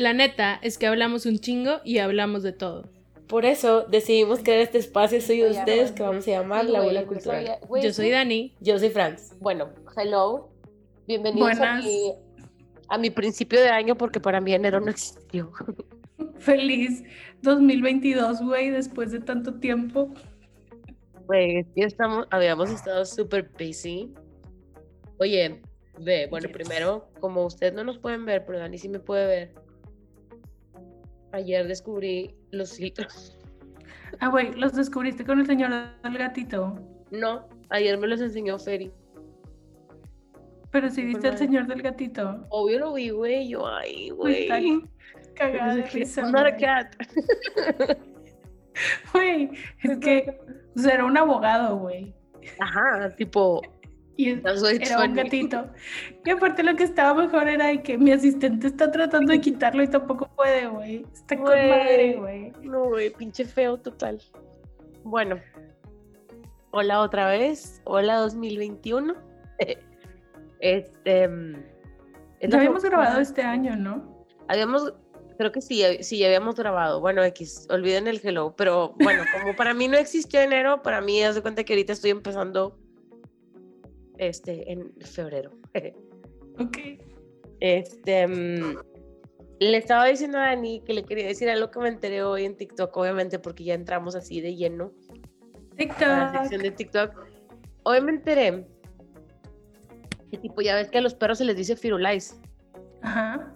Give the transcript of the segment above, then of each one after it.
La neta es que hablamos un chingo y hablamos de todo. Por eso decidimos crear este espacio soy ustedes que vamos a llamar La Abuela Cultural. Yo soy Dani. Yo soy Franz. Bueno, hello. Bienvenidos a mi, a mi principio de año porque para mí enero no existió. Feliz 2022, güey, después de tanto tiempo. Güey, ya estamos, habíamos estado súper busy. Oye, ve, bueno, primero, como ustedes no nos pueden ver, pero Dani sí me puede ver. Ayer descubrí los filtros. Ah, güey, ¿los descubriste con el señor del gatito? No, ayer me los enseñó Ferry. Pero si viste al señor del gatito. Obvio lo vi, güey. Yo, ay, güey. Está cagada de risa. Not a cat. Güey, es que o sea, era un abogado, güey. Ajá, tipo. Y era un gatito. Y aparte lo que estaba mejor era que mi asistente está tratando de quitarlo y tampoco puede, güey. Está con madre, güey. No, güey, pinche feo total. Bueno. Hola otra vez. Hola 2021. Este. Mm, ya habíamos grabado este año, ¿no? Habíamos, creo que sí, sí, ya habíamos grabado. Bueno, X, olviden el hello, pero bueno, como para mí no existió enero, para mí, haz de cuenta que ahorita estoy empezando este, en febrero. ok. Este. Mm, le estaba diciendo a Dani que le quería decir algo que me enteré hoy en TikTok, obviamente, porque ya entramos así de lleno. TikTok. la sección de TikTok. Hoy me enteré y tipo, ya ves que a los perros se les dice firulais. Ajá.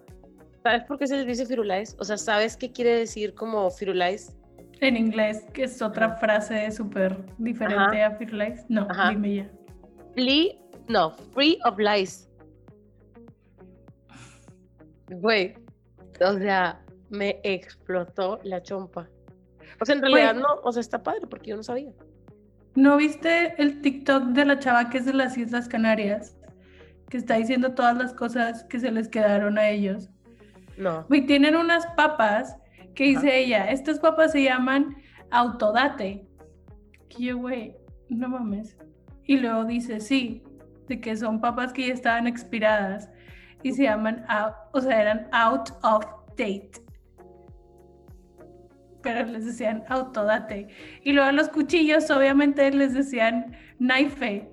¿Sabes por qué se les dice firulais? O sea, ¿sabes qué quiere decir como firulais? En inglés, que es otra frase súper diferente a firulais. No, dime ya. No, free of lies. Güey, o sea, me explotó la chompa. O sea, en realidad no, o sea, está padre porque yo no sabía. ¿No viste el TikTok de la chava que es de las Islas Canarias? que está diciendo todas las cosas que se les quedaron a ellos. No. Y tienen unas papas que dice ella, estas papas se llaman autodate. Que yo, güey, no mames. Y luego dice, sí, de que son papas que ya estaban expiradas y se llaman, o sea, eran out of date. Pero les decían autodate. Y luego los cuchillos, obviamente, les decían knife.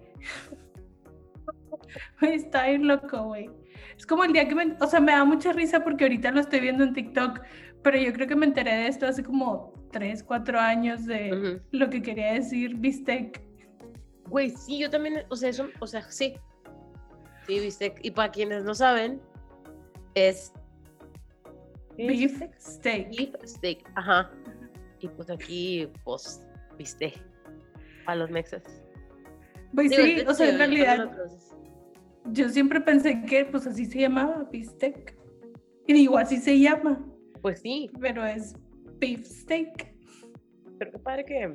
está bien loco, güey. Es como el día que me, o sea, me da mucha risa porque ahorita lo estoy viendo en TikTok, pero yo creo que me enteré de esto hace como 3, 4 años de lo que quería decir bistec. Güey, sí, yo también, o sea, eso, o sea, sí. Sí, bistec. Y para quienes no saben, es beef steak. Beef steak, ajá. Y pues aquí, pues, bistec. Para los mexas. Pues sí, o sea, en realidad yo siempre pensé que pues así se llamaba bistec. Y digo, así se llama. Pues sí. Pero es beef steak. Pero qué padre que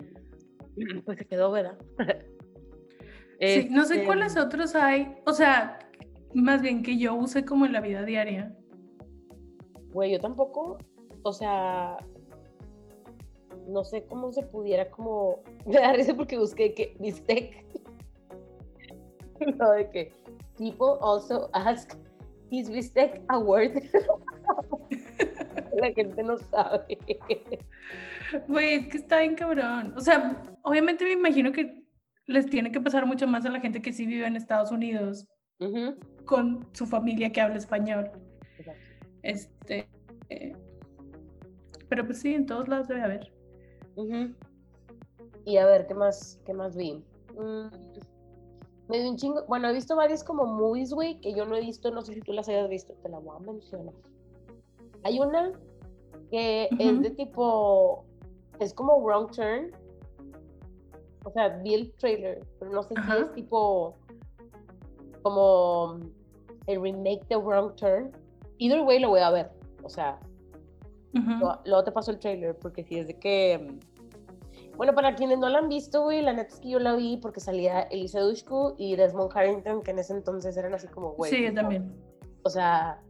pues se quedó, ¿verdad? sí, no sé este, cuáles otros hay. O sea, más bien que yo use como en la vida diaria. Güey, yo tampoco. O sea, no sé cómo se pudiera como. Me da risa porque busqué que bistec. no, de que people also ask, is bistec a word? La gente no sabe. Güey, es que está bien cabrón. O sea, obviamente me imagino que les tiene que pasar mucho más a la gente que sí vive en Estados Unidos con su familia que habla español. Este. pero pues sí, en todos lados debe haber. Y a ver, ¿qué más, qué más vi? Mm, me dio un chingo. Bueno, he visto varias como movies, güey, que yo no he visto, no sé si tú las hayas visto, te la voy a mencionar. Hay una que es de tipo. Es como Wrong Turn. O sea, vi el trailer, pero no sé si es tipo. Como el remake de Wrong Turn. Either way lo voy a ver. O sea, luego, te paso el trailer, porque si es de que bueno, para quienes no la han visto, güey, la neta es que yo la vi porque salía Elisa Dushku y Desmond Harrington, que en ese entonces eran así como, güey. Sí, yo también. O sea,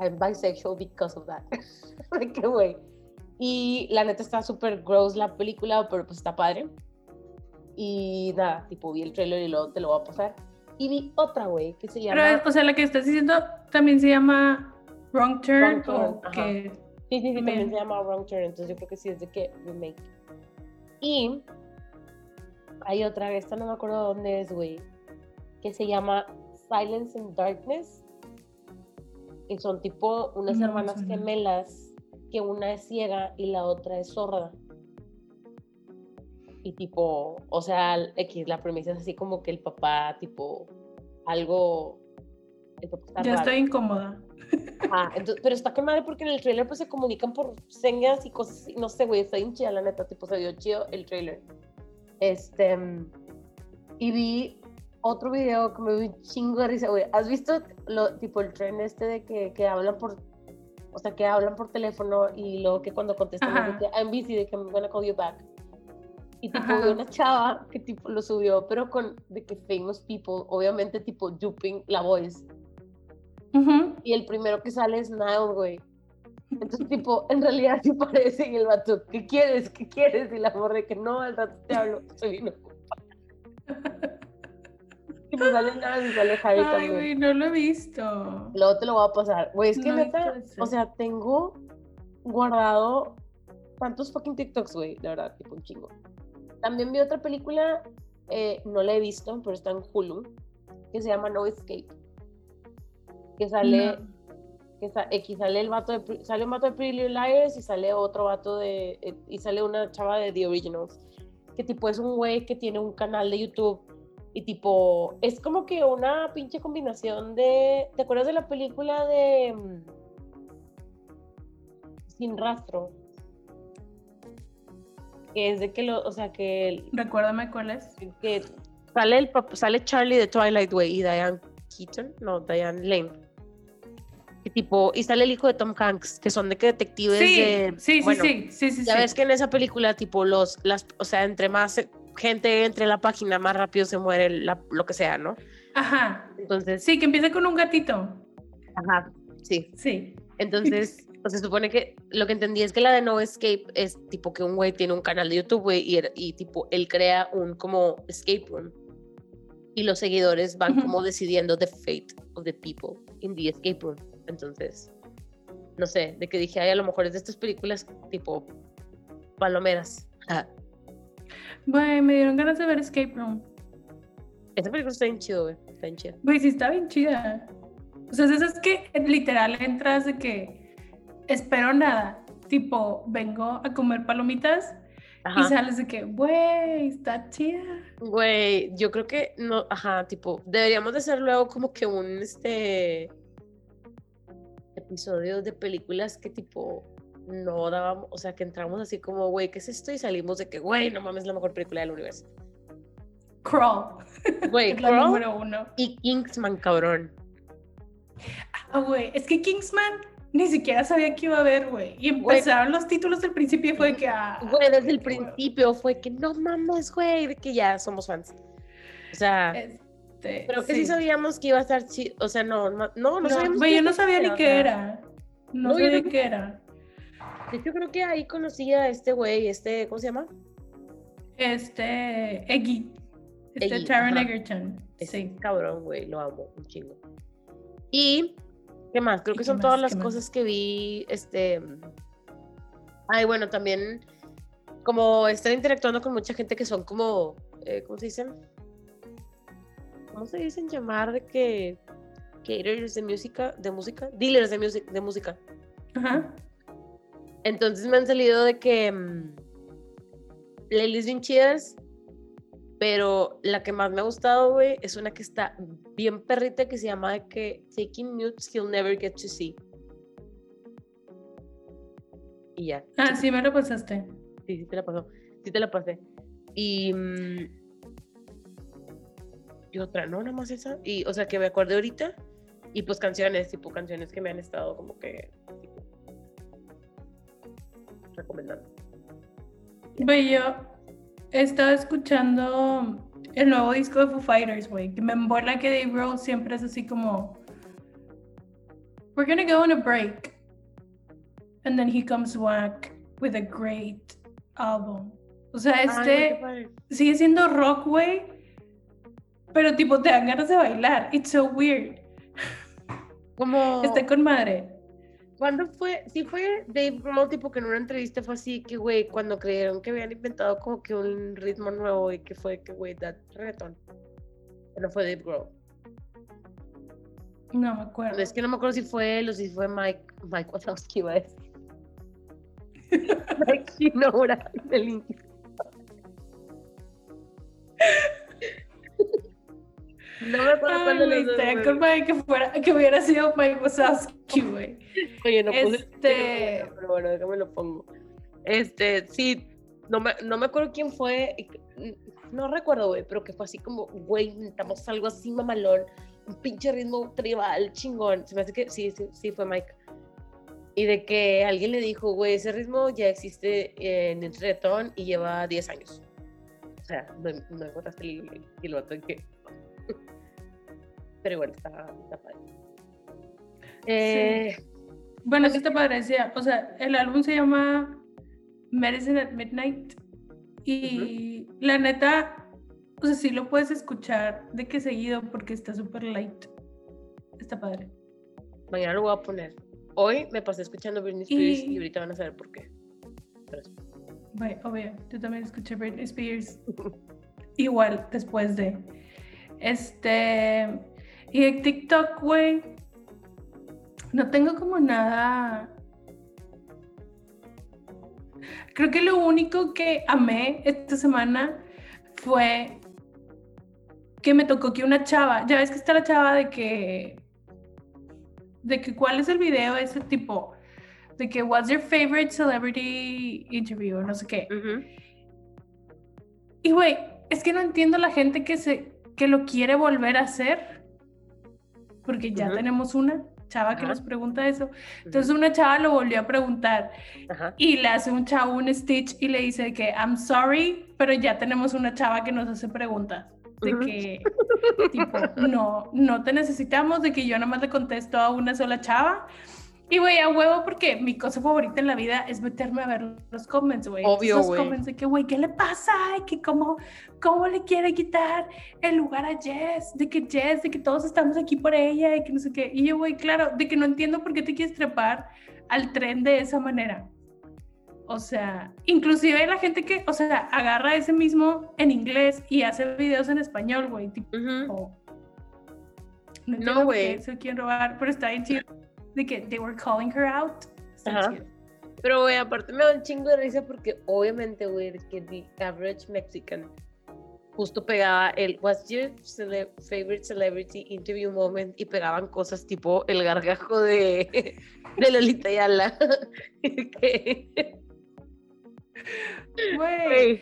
I'm bisexual because of that. qué güey. Y la neta está súper gross la película, pero pues está padre. Y nada, tipo, vi el trailer y luego te lo voy a pasar. Y vi otra, güey, que se llama... Pero, o sea, la que estás diciendo también se llama Wrong Turn Wrong Turn, o ajá. que Sí, sí, sí, también se llama Wrong Turn, entonces yo creo que sí es de que remake. Y hay otra, esta no me acuerdo dónde es, güey, que se llama Silence and Darkness, que son tipo unas No hermanas gemelas, que una es ciega y la otra es sorda. Y tipo, o sea, X, la premisa es así como que el papá, tipo, algo... El papá está ya raro. estoy incómoda. Ajá, entonces, pero está con madre porque en el trailer pues se comunican por señas y cosas. No sé, güey, está bien chida la neta, tipo, se vio chido el trailer. Este, y vi otro video que me dio un chingo de risa, güey. ¿Has visto lo, tipo el tren este de que, que hablan por, o sea, que hablan por teléfono y luego que cuando contestan de que I'm busy, de que I'm gonna call you back. Y tipo, Ajá. una chava que tipo lo subió, pero con de que famous people, obviamente tipo duping la voice. Ujú. Y el primero que sale es Niall, güey. Entonces, tipo, en realidad sí parece y el vato, ¿qué quieres? ¿Qué quieres? Y la morra que no, al rato te hablo, soy ocupada. Y me sale Niall y sale Harry Ay, también. güey, no lo he visto. Luego te lo voy a pasar. Güey, es que No neta, o sea, tengo guardado tantos fucking TikToks, güey, de verdad, tipo un chingo. También vi otra película, eh, no la he visto, pero está en Hulu, que se llama No Escape. Que sale, No. que sa- sale el vato de, sale un vato de Pretty Little Liars y sale otro vato de, eh, y sale una chava de The Originals. Que tipo es un güey que tiene un canal de YouTube y tipo, es como que una pinche combinación de, ¿te acuerdas de la película de mm, Sin Rastro? Que es de que lo, o sea, que, Recuérdame cuál es. que sale el sale Charlie de Twilight Way y Diane Keaton, no, Diane Lane. Y tipo, y sale el hijo de Tom Hanks, que son de que detectives Sí, de sí, sí, bueno, sí, sí, sí, ya sí. ves que en esa película, tipo, los, las, o sea, entre más gente entre en la página, más rápido se muere la- lo que sea, ¿no? Ajá. Entonces, Sí, que empieza con un gatito. ajá, sí. Sí. Entonces, pues, se supone que lo que entendí es que la de No Escape es tipo que un güey tiene un canal de YouTube, güey, y, y tipo, él crea un como escape room. Y los seguidores van como decidiendo the fate of the people in the escape room. Entonces, no sé, de que dije, ay, a lo mejor es de estas películas tipo palomeras. Ah, Güey, me dieron ganas de ver Escape Room. esta película está bien chido, güey. Está bien chida. Güey, sí está bien chida. O sea, es esas que literal entras de que espero nada. Tipo, vengo a comer palomitas y sales de que, güey, está chida. Güey, yo creo que no, ajá, tipo, deberíamos de hacer luego como que un este episodio de películas que tipo no dábamos, o sea, que entramos así como, güey, ¿qué es esto? Y salimos de que, güey, no mames, es la mejor película del universo. Crawl. Güey, Crawl número uno. y Kingsman, cabrón. Ah, güey, es que Kingsman ni siquiera sabía que iba a haber, güey. Y empezaron los títulos del principio y fue que, ah, Güey, desde el principio fue que no mames, güey, de que ya somos fans. O sea, Este, pero que sí. sabíamos que iba a estar chido, o sea, no, no, no, no sabíamos güey, yo no sabía ni qué era. No, No, yo sabía tampoco. qué era. De hecho, creo que ahí conocí a este güey, este, ¿cómo se llama? Este, Eggy. Este Eggy, Taron. Egerton. Ese Sí. cabrón, güey, lo amo un chingo. Y, ¿qué más? Creo ¿Y que son más? todas ¿Qué las más? cosas que vi, este... Ay, bueno, también como estar interactuando con mucha gente que son como, eh, ¿cómo se dicen? ¿Cómo se dicen llamar de que caterers de música, de música, dealers de, music, de música? Ajá. Entonces me han salido de que mm, playlists bien chidas, pero la que más me ha gustado, güey, es una que está bien perrita que se llama de que Taking Mutes He'll Never Get to See. Y ya. Ah, sí, me lo pasaste. Sí, sí te la pasó. Sí te la pasé. Y. mm, y otra, no, nada más esa. Y, o sea, que me acuerdo ahorita. Y pues canciones, tipo canciones que me han estado como que. tipo, recomendando. Güey, yo he estado escuchando el nuevo disco de Foo Fighters, güey. Que me embola que Dave Grohl siempre es así como. We're gonna go on a break. And then he comes back with a great album. O sea, Ay, este padre. sigue siendo rock, güey. Pero tipo, te dan ganas de bailar. It's so weird. Como. Está con madre. ¿Cuándo fue? Sí fue Dave Grohl, tipo que en una entrevista fue así, que güey, cuando creyeron que habían inventado como que un ritmo nuevo y que fue que güey, that reggaeton. No fue Dave Grohl. No me acuerdo. Es que no me acuerdo si fue él o si fue Mike, Mike Wazowski, iba a decir. Mike Shinoura, del Inti. No me acuerdo cuándo güey, los dos, con madre que, fuera, que hubiera sido Mike Wazowski, güey. Oye, no puse Este- pero bueno, déjame lo pongo. Este, sí, no me, no me acuerdo quién fue, que- no recuerdo, güey, pero que fue así como, güey, inventamos algo así mamalón, un pinche ritmo tribal, chingón. Se me hace que sí, sí, sí fue Mike. Y de que alguien le dijo, güey, ese ritmo ya existe en el reggaetón y lleva 10 años. O sea, no, no encontraste el, el vato en que... Pero bueno, está, está padre. Eh, Bueno, sí está padre, o sea, el álbum se llama Medicine at Midnight y la neta, o sea, sí lo puedes escuchar de que seguido porque está súper light. Está padre. Mañana lo voy a poner. Hoy me pasé escuchando Britney Spears y, Y- ahorita van a saber por qué. Pero- Güey, obvio, yo también escuché Britney Spears. Igual, después de. Este. Y en TikTok, güey. No tengo como nada. Creo que lo único que amé esta semana fue que me tocó que una chava, ya ves que está la chava de que, de que cuál es el video ese tipo, de que what's your favorite celebrity interview, o no sé qué. Y güey, es que no entiendo la gente que se que lo quiere volver a hacer. Porque ya Ujú. tenemos una chava que nos pregunta eso. Entonces una chava lo volvió a preguntar y le hace un chavo un stitch y le dice que I'm sorry, pero ya tenemos una chava que nos hace preguntas. De que, tipo, no, no te necesitamos, de que yo nada más le contesto a una sola chava. Y güey, a huevo, porque mi cosa favorita en la vida es meterme a ver los comments, güey. Obvio, Los güey. comments de que, güey, ¿qué le pasa? Y que cómo, cómo le quiere quitar el lugar a Jess, de que Jess, de que todos estamos aquí por ella y que no sé qué. Y yo, güey, claro, de que no entiendo por qué te quieres trepar al tren de esa manera. O sea, inclusive hay la gente que, o sea, agarra ese mismo en inglés y hace videos en español, güey. Tipo, Ujú. no entiendo por güey. qué se quieren robar, pero está bien chido de que they were calling her out. Ajá. Pero, güey, aparte me da un chingo de risa porque obviamente, güey, que the average Mexican justo pegaba el What's your cele- favorite celebrity interview moment y pegaban cosas tipo el gargajo de, de Lolita Yala. Güey,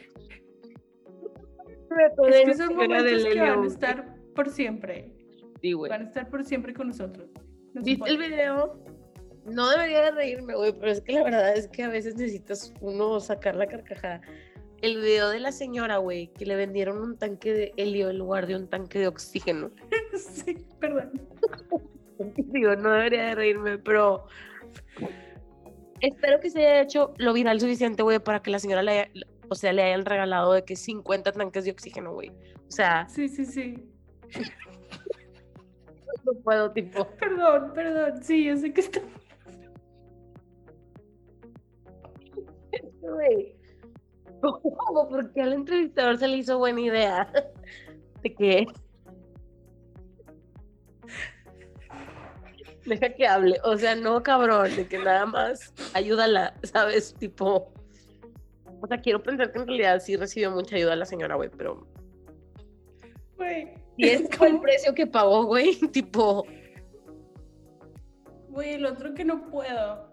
es que son momentos que van a estar por siempre. Sí, güey. Van a estar por siempre con nosotros. ¿Viste el video? No debería de reírme, güey, pero es que la verdad es que a veces necesitas uno sacar la carcajada. El video de la señora, güey, que le vendieron un tanque de helio en lugar de un tanque de oxígeno. sí, perdón. Digo, no debería de reírme, pero espero que se haya hecho lo viral suficiente, güey, para que la señora le haya- o sea, le hayan regalado de que 50 tanques de oxígeno, güey. O sea, Sí, sí, sí. no puedo, tipo. Perdón, perdón. Sí, yo sé que está. ¿Cómo? Porque al entrevistador se le hizo buena idea de que. Deja que hable. O sea, no, cabrón, de que nada más ayúdala, ¿sabes? Tipo. O sea, quiero pensar que en realidad sí recibió mucha ayuda la señora, güey, pero. Güey. Y ese fue el precio que pagó, güey. Tipo. Güey, el otro que no puedo.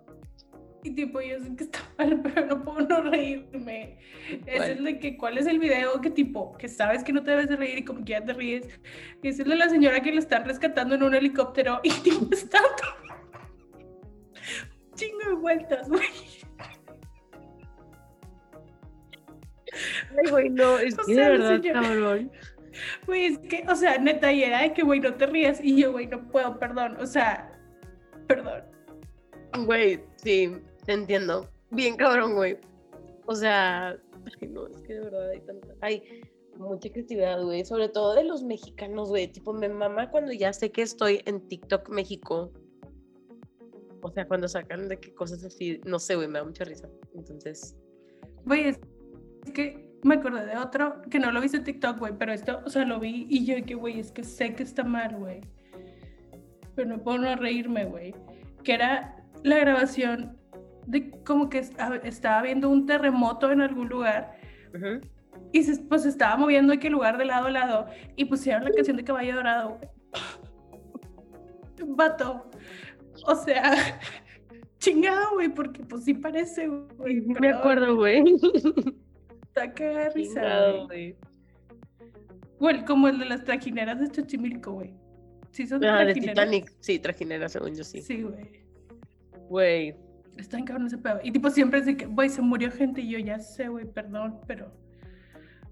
Y tipo, yo sé que está mal, pero no puedo no reírme. Es ¿Cuál? el de que, ¿cuál es el video que tipo, que sabes que no te debes de reír y como que ya te ríes? Es el de la señora que le están rescatando en un helicóptero y tipo está chingo de vueltas, güey. Ay, güey, no, es O que sea, de la verdad, señora- cabrón. Güey, es que, o sea, neta, y era de que, güey, no te rías. Y yo, güey, no puedo, perdón. O sea, perdón. Güey, sí, te entiendo. Bien cabrón, güey. O sea, ay, no, es que de verdad hay tanta, hay mucha creatividad, güey, sobre todo de los mexicanos, güey. Tipo, me mama cuando ya sé que estoy en TikTok México. O sea, cuando sacan de qué cosas así, no sé, güey, me da mucha risa. Entonces, Güey, es es que me acordé de otro que no lo viste en TikTok, güey, pero esto, o sea, lo vi y yo, que güey, es que sé que está mal, güey. Pero no puedo no reírme, güey. Que era la grabación de como que esta- estaba viendo un terremoto en algún lugar y se, pues estaba moviendo de qué lugar de lado a lado y pusieron la canción de Caballo Dorado, güey. Vato. O sea, chingado, güey, porque pues sí parece, güey. me acuerdo, güey. Está cagada risa, güey. como el de las trajineras de Xochimilco, güey. Sí, son Ah, de trajineras. Titanic. Sí, trajinera, según yo sí. Sí, güey. Güey. Está en cabrón ese pedo. Y tipo siempre es de que, güey, se murió gente y yo ya sé, güey, perdón, pero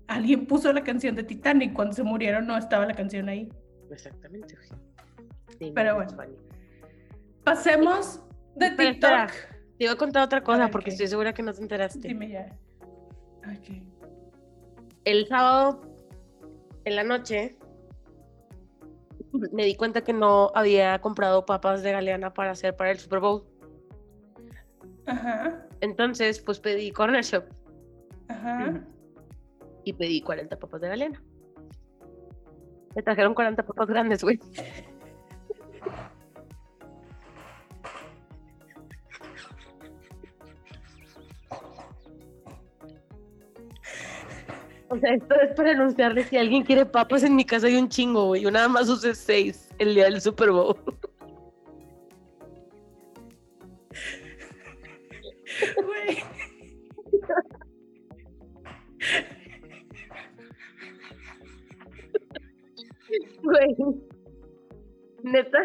alguien puso la canción de Titanic. Cuando se murieron no estaba la canción ahí. Exactamente, güey. Sí, Pero no, bueno. Pasemos de TikTok. espera. Te iba a contar otra cosa porque estoy segura que no te enteraste. Dime ya. El sábado en la noche me di cuenta que no había comprado papas de Galeana para hacer para el Super Bowl. Ajá. Entonces, pues pedí Corner Shop Ajá. y pedí 40 papas de Galeana. Me trajeron 40 papas grandes, güey. O sea, esto es para anunciarle si alguien quiere papas en mi casa hay un chingo, güey. Yo nada más usé seis el día del Super Bowl. Güey. Güey. Neta,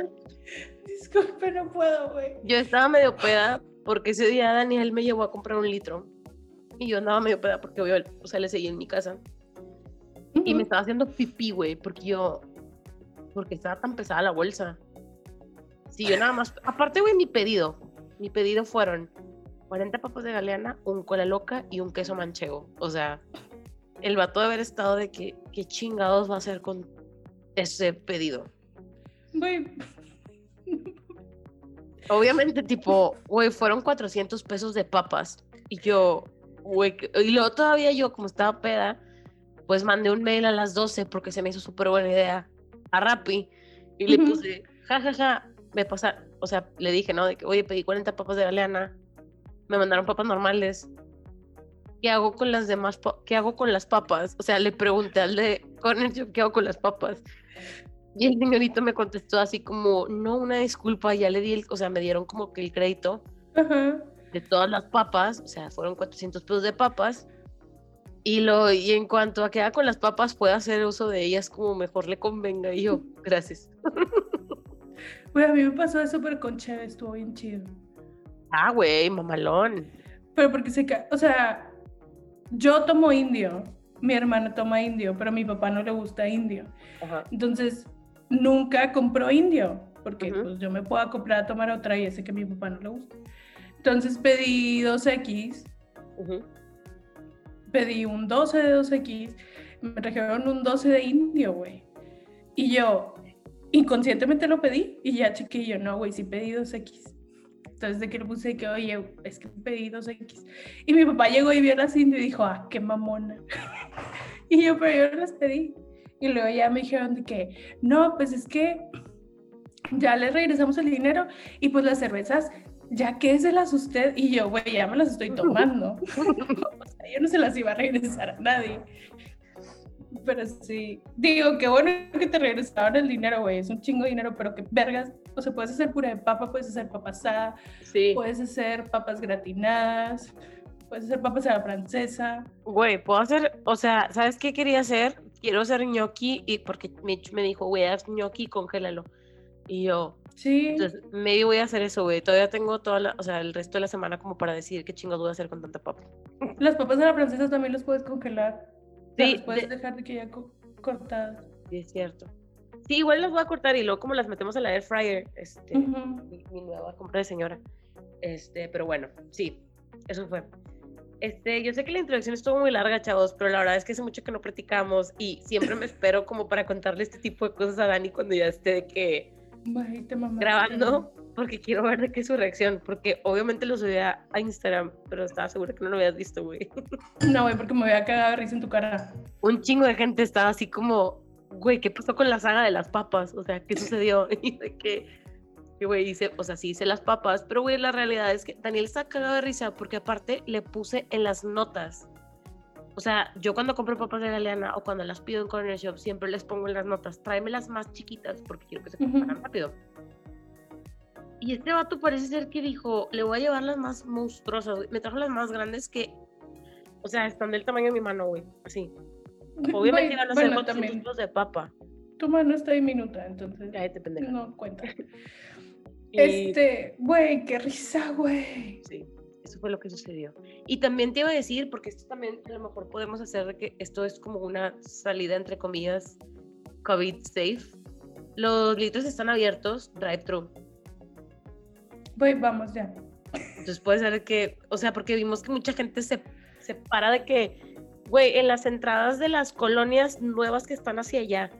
Disculpe, no puedo, güey. yo estaba medio peda porque ese día Daniel me llevó a comprar un litro. Y yo andaba medio peda porque, obvio, o sea, le seguí en mi casa. Y me estaba haciendo pipí, güey, porque yo. Porque estaba tan pesada la bolsa. Sí, yo nada más. Aparte, güey, mi pedido. Mi pedido fueron 40 papas de galeana, un cola loca y un queso manchego. O sea, el vato de haber estado de que, ¿qué chingados va a hacer con ese pedido? Güey. Obviamente, tipo, güey, fueron 400 pesos de papas. Y yo, güey, y luego todavía yo, como estaba peda, pues mandé un mail a las 12 porque se me hizo súper buena idea a Rappi. Y le puse, ja, ja, ja, me pasa, o sea, le dije, ¿no? De que, oye, pedí 40 papas de galeana, me mandaron papas normales. ¿Qué hago con las demás? ¿Qué hago con las papas? O sea, le pregunté al de Corner Shop, ¿qué hago con las papas? Y el señorito me contestó así como, no, una disculpa, ya le di el, o sea, me dieron como que el crédito Ajá. De todas las papas, o sea, fueron 400 pesos de papas. Y, lo, y en cuanto a que haga con las papas, pueda hacer uso de ellas como mejor le convenga. Y yo, gracias. Güey, a mí me pasó eso, pero con Cheve estuvo bien chido. Ah, güey, mamalón. Pero porque se. O sea, yo tomo indio, mi hermana toma indio, pero a mi papá no le gusta indio. Ajá. Entonces, nunca compró indio, porque Ujú. pues, yo me puedo comprar a tomar otra y ese que a mi papá no le gusta. Entonces pedí 2X, Ujú. pedí un 12 de 2X, me trajeron un 12 de indio, güey. Y yo inconscientemente lo pedí y ya yo, no, güey, sí pedí 2X. Entonces de que le puse que, oye, es que pedí 2X. Y mi papá llegó y vio las indio y dijo, ah, qué mamona. y yo, pero yo las pedí. Y luego ya me dijeron de que, no, pues es que ya le regresamos el dinero y pues las cervezas, ya que se las usted y yo, güey, ya me las estoy tomando. o sea, yo no se las iba a regresar a nadie. Pero sí, digo, qué bueno que te regresaron el dinero, güey, es un chingo de dinero, pero que vergas, o sea, puedes hacer pura de papa, puedes hacer papa asada, Sí. puedes hacer papas gratinadas, puedes hacer papas a la francesa. Güey, puedo hacer, o sea, ¿sabes qué quería hacer? Quiero hacer gnocchi y porque Mitch me dijo, güey, haz gnocchi y congélalo. Y yo, Sí, entonces, maybe voy a hacer eso, güey. Todavía tengo toda la, o sea, el resto de la semana como para decidir qué chingados voy a hacer con tanta papa. las papas a la francesa también las puedes congelar. Sí, las puedes de- dejar de que ya co- cortadas. Sí, es cierto. Sí, igual las voy a cortar y luego como las metemos a la air fryer, este, Ujú. mi, mi nueva compra de señora. Este, pero bueno, sí, eso fue. Este, yo sé que la introducción estuvo muy larga, chavos, pero la verdad es que hace mucho que no platicamos y siempre me espero como para contarle este tipo de cosas a Dani cuando ya esté de que Grabando, porque quiero ver de qué es su reacción, porque obviamente lo subí a Instagram, pero estaba segura que no lo habías visto, güey. No, güey, porque me voy a cagar de risa en tu cara. Un chingo de gente estaba así como, güey, ¿qué pasó con la saga de las papas? O sea, ¿qué sucedió? Y de que, que, güey, dice, o sea, sí hice las papas, pero güey, la realidad es que Daniel está cagado de risa porque aparte le puse en las notas. O sea, yo cuando compro papas de Galeana o cuando las pido en Corner Shop, siempre les pongo en las notas, tráeme las más chiquitas porque quiero que se comparan rápido. Y este vato parece ser que dijo, le voy a llevar las más monstruosas, güey. Me trajo las más grandes que, o sea, están del tamaño de mi mano, güey, así. Obviamente iban a ser bueno, 400 también. kilos de papa. Tu mano está diminuta, entonces Ya, te pendeja. no cuenta. Y- Este, güey, qué risa, güey. Sí, eso fue lo que sucedió. Y también te iba a decir, porque esto también a lo mejor podemos hacer de que esto es como una salida entre comillas COVID safe. Los litros están abiertos, drive-thru. Güey, vamos ya. Entonces puede ser que, o sea, porque vimos que mucha gente se, se para de que, güey, en las entradas de las colonias nuevas que están hacia allá,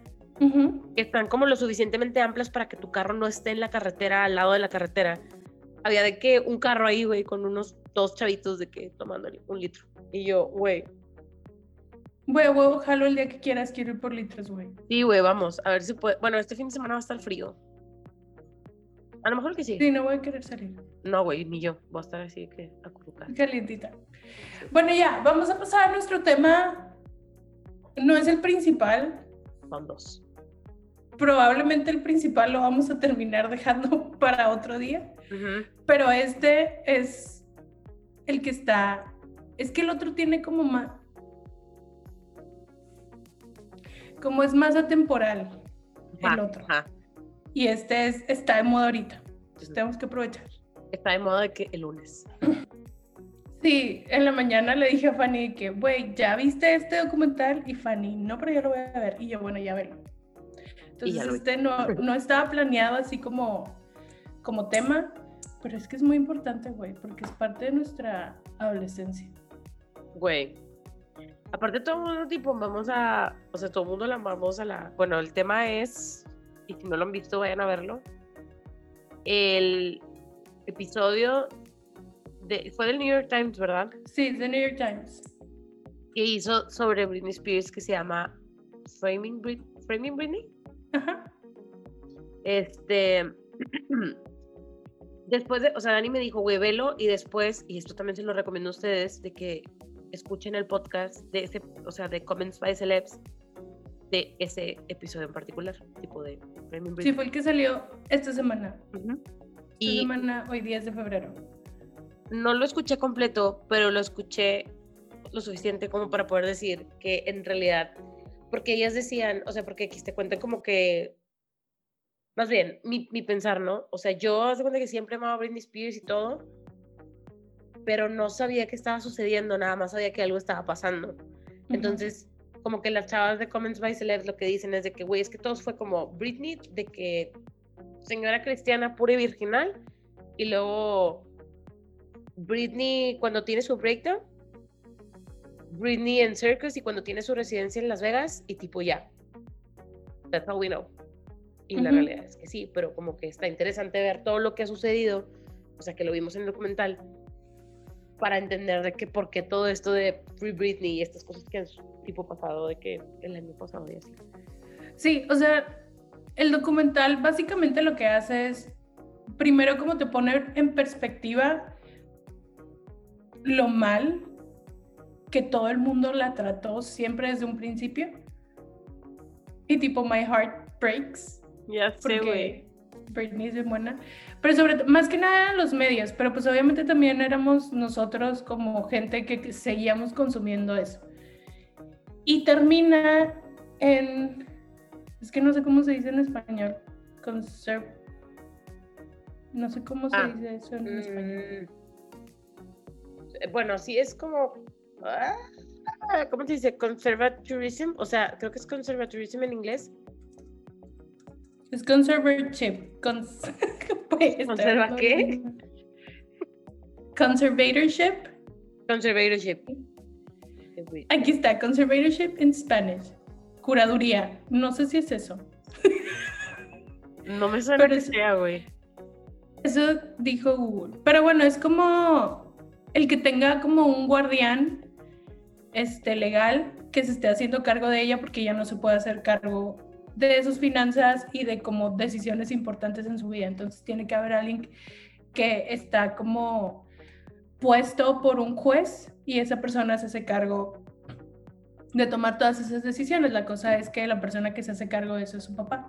que están como lo suficientemente amplias para que tu carro no esté en la carretera, al lado de la carretera. Había de que un carro ahí, güey, con unos dos chavitos de que tomando un litro. Y yo, güey, Güey, a huevo, jalo el día que quieras, quiero ir por litros, güey. sí, güey, vamos, a ver si puede. Bueno, este fin de semana va a estar frío. A lo mejor que sí. Sí, no voy a querer salir. No, güey, ni yo. Voy a estar así que acurrucada. Calientita. Bueno, ya, vamos a pasar a nuestro tema. No es el principal. Son dos. Probablemente el principal lo vamos a terminar dejando para otro día. Pero este es el que está. Es que el otro tiene como más. Como es más atemporal el otro. ajá. Y este es, está de moda ahorita. Entonces tenemos que aprovechar. Está de moda de que el lunes. Sí, en la mañana le dije a Fanny que, güey, ¿ya viste este documental? Y Fanny, no, pero ya lo voy a ver. Y yo, bueno, ya velo. Entonces, ya este no, no estaba planeado así como, como tema, pero es que es muy importante, güey, porque es parte de nuestra adolescencia. Güey. Aparte todo el mundo, tipo, vamos a... O sea, todo el mundo la vamos a la... Bueno, el tema es... Y si no lo han visto, vayan a verlo. El episodio de... Fue del New York Times, ¿verdad? Sí, The New York Times. Que hizo sobre Britney Spears que se llama Framing, Brit- Framing Britney. Ajá. Este. Después de. O sea, Dani me dijo, güey, velo. Y después, y esto también se lo recomiendo a ustedes, de que escuchen el podcast de ese. O sea, de Comments by Celebs. De ese episodio en particular. Tipo de Framing Sí, fue el que salió esta semana. Ujú. Esta Y semana, hoy 10 de febrero. no lo escuché completo, pero lo escuché lo suficiente como para poder decir que en realidad, porque ellas decían, o sea, porque aquí te cuentan como que, más bien, mi, mi pensar, ¿no? O sea, yo hace cuenta que siempre amaba a Britney Spears y todo, pero no sabía qué estaba sucediendo, nada más sabía que algo estaba pasando. Entonces, como que las chavas de Comments by Celebs lo que dicen es de que, güey, es que todo fue como Britney, de que señora cristiana pura y virginal, y luego Britney cuando tiene su breakdown, Britney en Circus y cuando tiene su residencia en Las Vegas, y tipo ya. That's all we know. Y la Ujú. realidad es que sí, pero como que está interesante ver todo lo que ha sucedido, o sea, que lo vimos en el documental, para entender de que por qué todo esto de Free Britney y estas cosas que han tipo pasado de que el año pasado y así. Sí, o sea, el documental básicamente lo que hace es, primero como te pone en perspectiva lo mal que todo el mundo la trató siempre desde un principio. Y tipo, my heart breaks, Ya porque Britney es bien buena. Pero sobre más que nada eran los medios, pero pues obviamente también éramos nosotros como gente que, seguíamos consumiendo eso. Y termina en, es que no sé cómo se dice en español, conserv... No sé cómo se Ah, dice eso en español. Mm. Eh, Bueno, sí es como. ah, ¿Cómo se dice? Conservatorism. O sea, creo que es conservatorism en inglés. Es conservatorship. Cons ¿Conserva qué? Conservatorship. Conservatorship. Aquí está, conservatorship en Spanish. Curaduría. No sé si es eso. No me suena Pero que es- sea, güey. Eso dijo Google. Pero bueno, es como el que tenga como un guardián este, legal que se esté haciendo cargo de ella porque ya no se puede hacer cargo de sus finanzas y de como decisiones importantes en su vida. Entonces tiene que haber alguien que está como puesto por un juez y esa persona se hace cargo de tomar todas esas decisiones. La cosa es que la persona que se hace cargo de eso es su papá.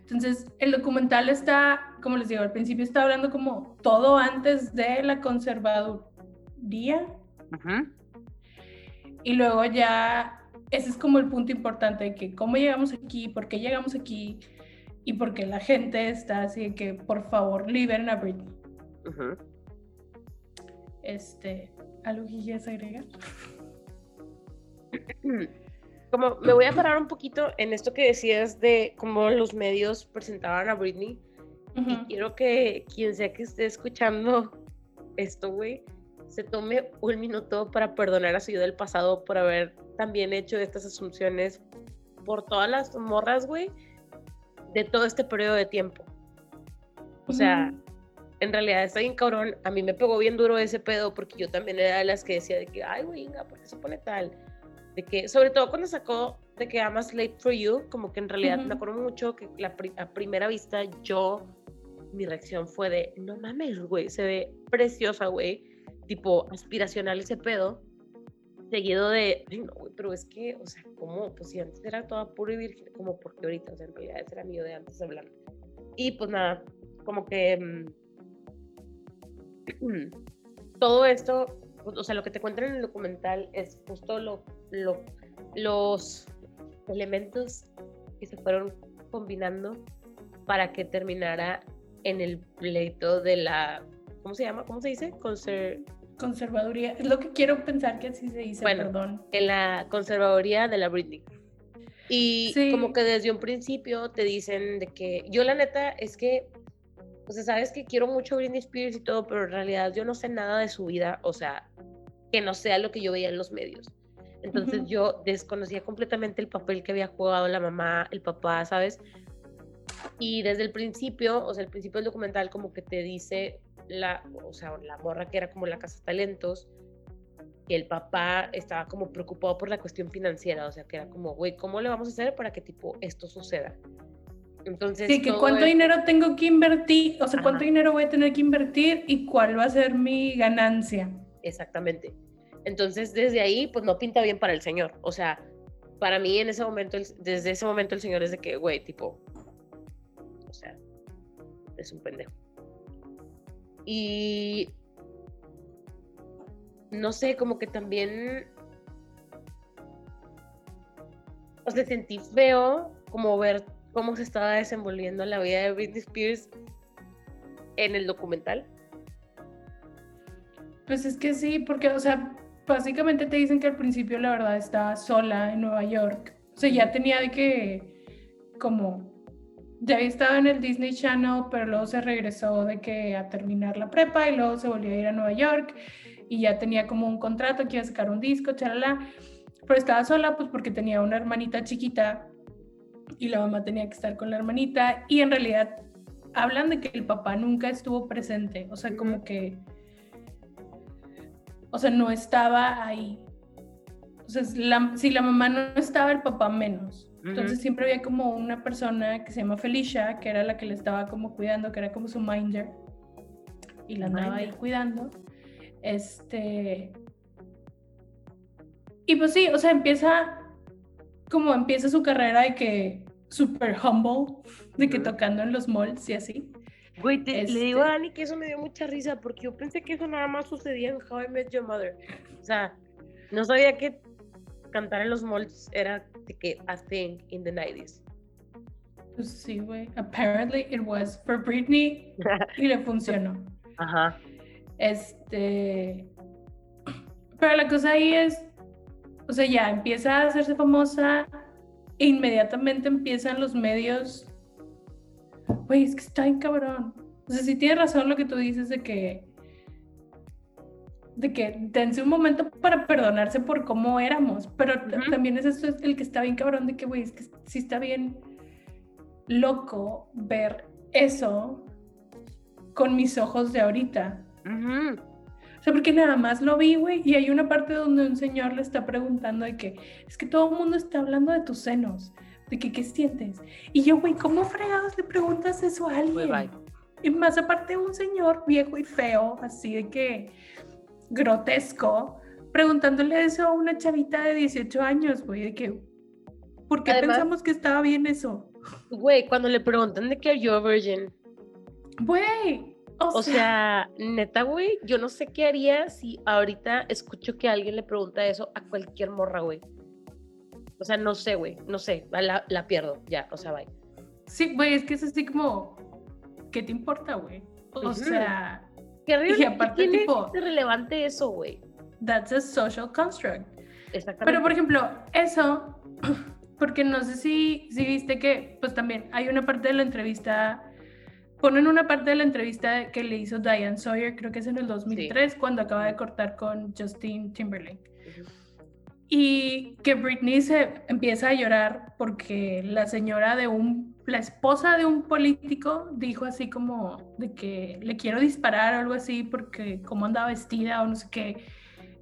Entonces, el documental está, como les digo, al principio está hablando como todo antes de la conservaduría. Y luego ya, ese es como el punto importante de que cómo llegamos aquí, por qué llegamos aquí y por qué la gente está así de que, por favor, liberen a Britney. Este, ¿algo que quieras agregar? Como me voy a parar un poquito en esto que decías de cómo los medios presentaban a Britney. Y quiero que quien sea que esté escuchando esto, güey, se tome un minuto para perdonar a su yo del pasado por haber también hecho estas asunciones por todas las morras, güey, de todo este periodo de tiempo. O sea, en realidad está bien cabrón. A mí me pegó bien duro ese pedo porque yo también era de las que decía de que, ay, güey, ¿por qué se pone tal? De que, sobre todo cuando sacó de que amas Late for You, como que en realidad me acuerdo mucho que la a primera vista yo, mi reacción fue de, no mames, güey, se ve preciosa, güey, tipo aspiracional ese pedo, seguido de, ay, no, pero es que, o sea, como, pues si antes era toda pura y virgen, como porque ahorita, o sea, en realidad ese era mío de antes hablar. Y pues nada, como que mm, todo esto o sea, lo que te cuentan en el documental es justo lo, lo, los elementos que se fueron combinando para que terminara en el pleito de la, ¿cómo se llama? ¿Cómo se dice? Conser Conservaduría. Es lo que quiero pensar que así se dice, bueno, perdón. En la conservaduría de la Britney. Y como que desde un principio te dicen de que yo la neta es que o sea, sabes que quiero mucho Britney Spears y todo, pero en realidad yo no sé nada de su vida, o sea, que no sea lo que yo veía en los medios. Entonces yo desconocía completamente el papel que había jugado la mamá, el papá, ¿sabes? Y desde el principio, o sea, el principio del documental como que te dice la, o sea, la morra que era como la casa talentos, que el papá estaba como preocupado por la cuestión financiera, o sea, que era como, güey, ¿cómo le vamos a hacer para que tipo esto suceda? Entonces, sí, que cuánto dinero tengo que invertir, o sea, cuánto dinero voy a tener que invertir y cuál va a ser mi ganancia. Exactamente. Entonces, desde ahí, pues no pinta bien para el señor. O sea, para mí en ese momento, desde ese momento el señor es de que, güey, tipo, o sea, es un pendejo. Y no sé, como que también, o sea, sentí feo como ver cómo se estaba desenvolviendo la vida de Britney Spears en el documental. Pues es que sí, porque, o sea, básicamente te dicen que al principio la verdad estaba sola en Nueva York. O sea, ya tenía de que, como, ya estaba en el Disney Channel, pero luego se regresó de que a terminar la prepa y luego se volvió a ir a Nueva York y ya tenía como un contrato que iba a sacar un disco, chalala. Pero estaba sola pues porque tenía una hermanita chiquita y la mamá tenía que estar con la hermanita y en realidad hablan de que el papá nunca estuvo presente, o sea, como que, o sea, no estaba ahí. O sea, si la mamá no estaba, el papá menos. Entonces siempre había como una persona que se llama Felicia, que era la que le estaba como cuidando, que era como su minder, y la andaba ahí cuidando. Este... Y pues sí, o sea, empieza como empieza su carrera de que super humble, de que tocando en los malls y así. Güey, le digo a este Dani que eso me dio mucha risa porque yo pensé que eso nada más sucedía en How I Met Your Mother. O sea, no sabía que cantar en los malls era que a thing in the 90s. Pues sí, güey. Apparently it was for Britney y le funcionó. Ajá. Este. Pero la cosa ahí es o sea, ya empieza a hacerse famosa e inmediatamente empiezan los medios. Güey, es que está bien cabrón. O sea, sí tienes razón lo que tú dices de que. De que dense un momento para perdonarse por cómo éramos. Pero también es esto el que está bien cabrón de que, güey, es que sí está bien loco ver eso con mis ojos de ahorita. Ujú. O sea, porque nada más lo vi, güey, y hay una parte donde un señor le está preguntando de que es que todo el mundo está hablando de tus senos, de que qué sientes. Y yo, güey, ¿cómo fregados le preguntas eso a alguien? Pues, bye. Y más aparte un señor viejo y feo, así de que grotesco, preguntándole eso a una chavita de 18 años, güey, de que, ¿por qué Además- pensamos que estaba bien eso? Güey, cuando le preguntan de you a virgin, Güey, o, o sea, neta, güey, yo no sé qué haría si ahorita escucho que alguien le pregunta eso a cualquier morra, güey. O sea, no sé, güey, no sé, la, la pierdo, ya, o sea, bye. sí, güey, es que es así como, ¿qué te importa, güey? O sea, Qué horrible, Y aparte, ¿qué tiene tipo- de relevante eso, güey? that's a social construct. Exactamente. Pero por ejemplo, eso, porque no sé si, si viste que, pues también hay una parte de la entrevista, ponen una parte de la entrevista que le hizo Diane Sawyer, creo que es en el 2003, cuando acaba de cortar con Justin Timberlake. Y que Britney se empieza a llorar porque la señora de un, la esposa de un político dijo así como de que le quiero disparar o algo así porque como andaba vestida o no sé qué.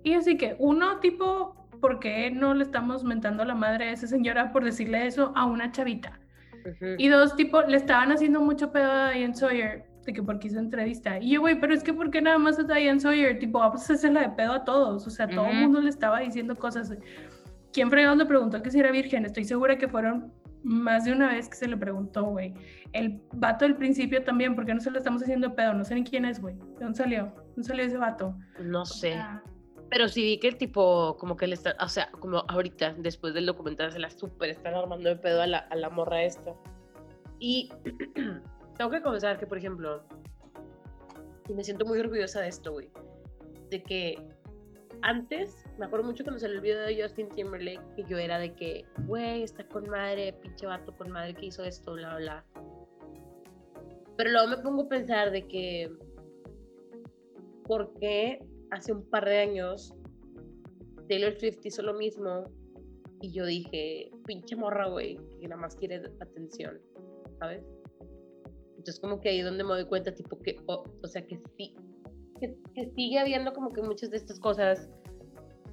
Y así que uno tipo, ¿por qué no le estamos mentando la madre a esa señora por decirle eso a una chavita? Y dos, tipo, le estaban haciendo mucho pedo a Diane Sawyer de que porque hizo entrevista. Y yo, güey, pero es que ¿por qué nada más a Diane Sawyer? Tipo, vamos a hacerla de pedo a todos. O sea, todo el mundo le estaba diciendo cosas. ¿Quién fregado le preguntó que si era virgen? Estoy segura que fueron más de una vez que se le preguntó, güey. El vato del principio también, ¿por qué no se lo estamos haciendo de pedo? No sé ni quién es, güey. ¿De dónde salió? ¿De dónde salió ese vato? No sé. Ah, Pero sí vi que el tipo, como que le está, o sea, como ahorita, después del documental, se la súper están armando de pedo a la, a la morra esta. Y tengo que confesar que, por ejemplo, y me siento muy orgullosa de esto, güey, de que antes, me acuerdo mucho cuando salió el video de Justin Timberlake, que yo era de que, güey, está con madre, pinche vato con madre que hizo esto, bla, bla. Pero luego me pongo a pensar de que, ¿por qué hace un par de años Taylor Swift hizo lo mismo y yo dije, pinche morra, güey, que nada más quiere atención, ¿sabes? Entonces como que ahí es donde me doy cuenta, tipo que, o, o sea, que sí, que, que sigue habiendo como que muchas de estas cosas,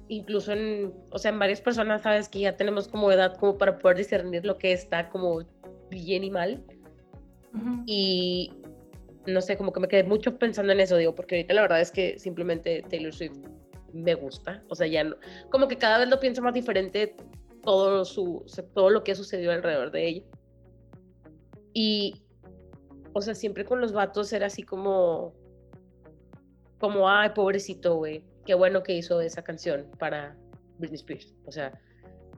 incluso en, o sea, en varias personas, ¿sabes? Que ya tenemos como edad como para poder discernir lo que está como bien y mal. ujú. Y no sé, como que me quedé mucho pensando en eso, digo, porque ahorita la verdad es que simplemente Taylor Swift me gusta. O sea, ya no, como que cada vez lo pienso más diferente todo, su, todo lo que ha sucedido alrededor de ella. Y, o sea, siempre con los vatos era así como, como, ay, pobrecito, güey, qué bueno que hizo esa canción para Britney Spears. O sea,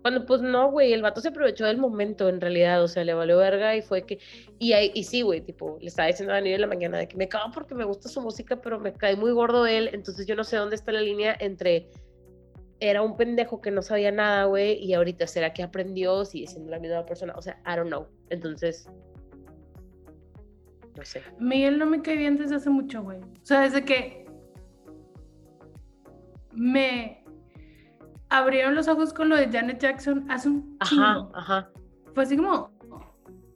cuando pues no, güey, el vato se aprovechó del momento en realidad, o sea, le valió verga y fue que, y, sí, güey, tipo, le estaba diciendo a Daniel en la mañana de que me cago porque me gusta su música, pero me cae muy gordo él, entonces yo no sé dónde está la línea entre era un pendejo que no sabía nada, güey, y ahorita será que aprendió, sigue siendo la misma persona, o sea, I don't know, entonces, no sé. Miguel no me cae bien desde hace mucho, güey. O sea, desde que me abrieron los ojos con lo de Janet Jackson hace un Ajá, chingo. ajá, Fue así como,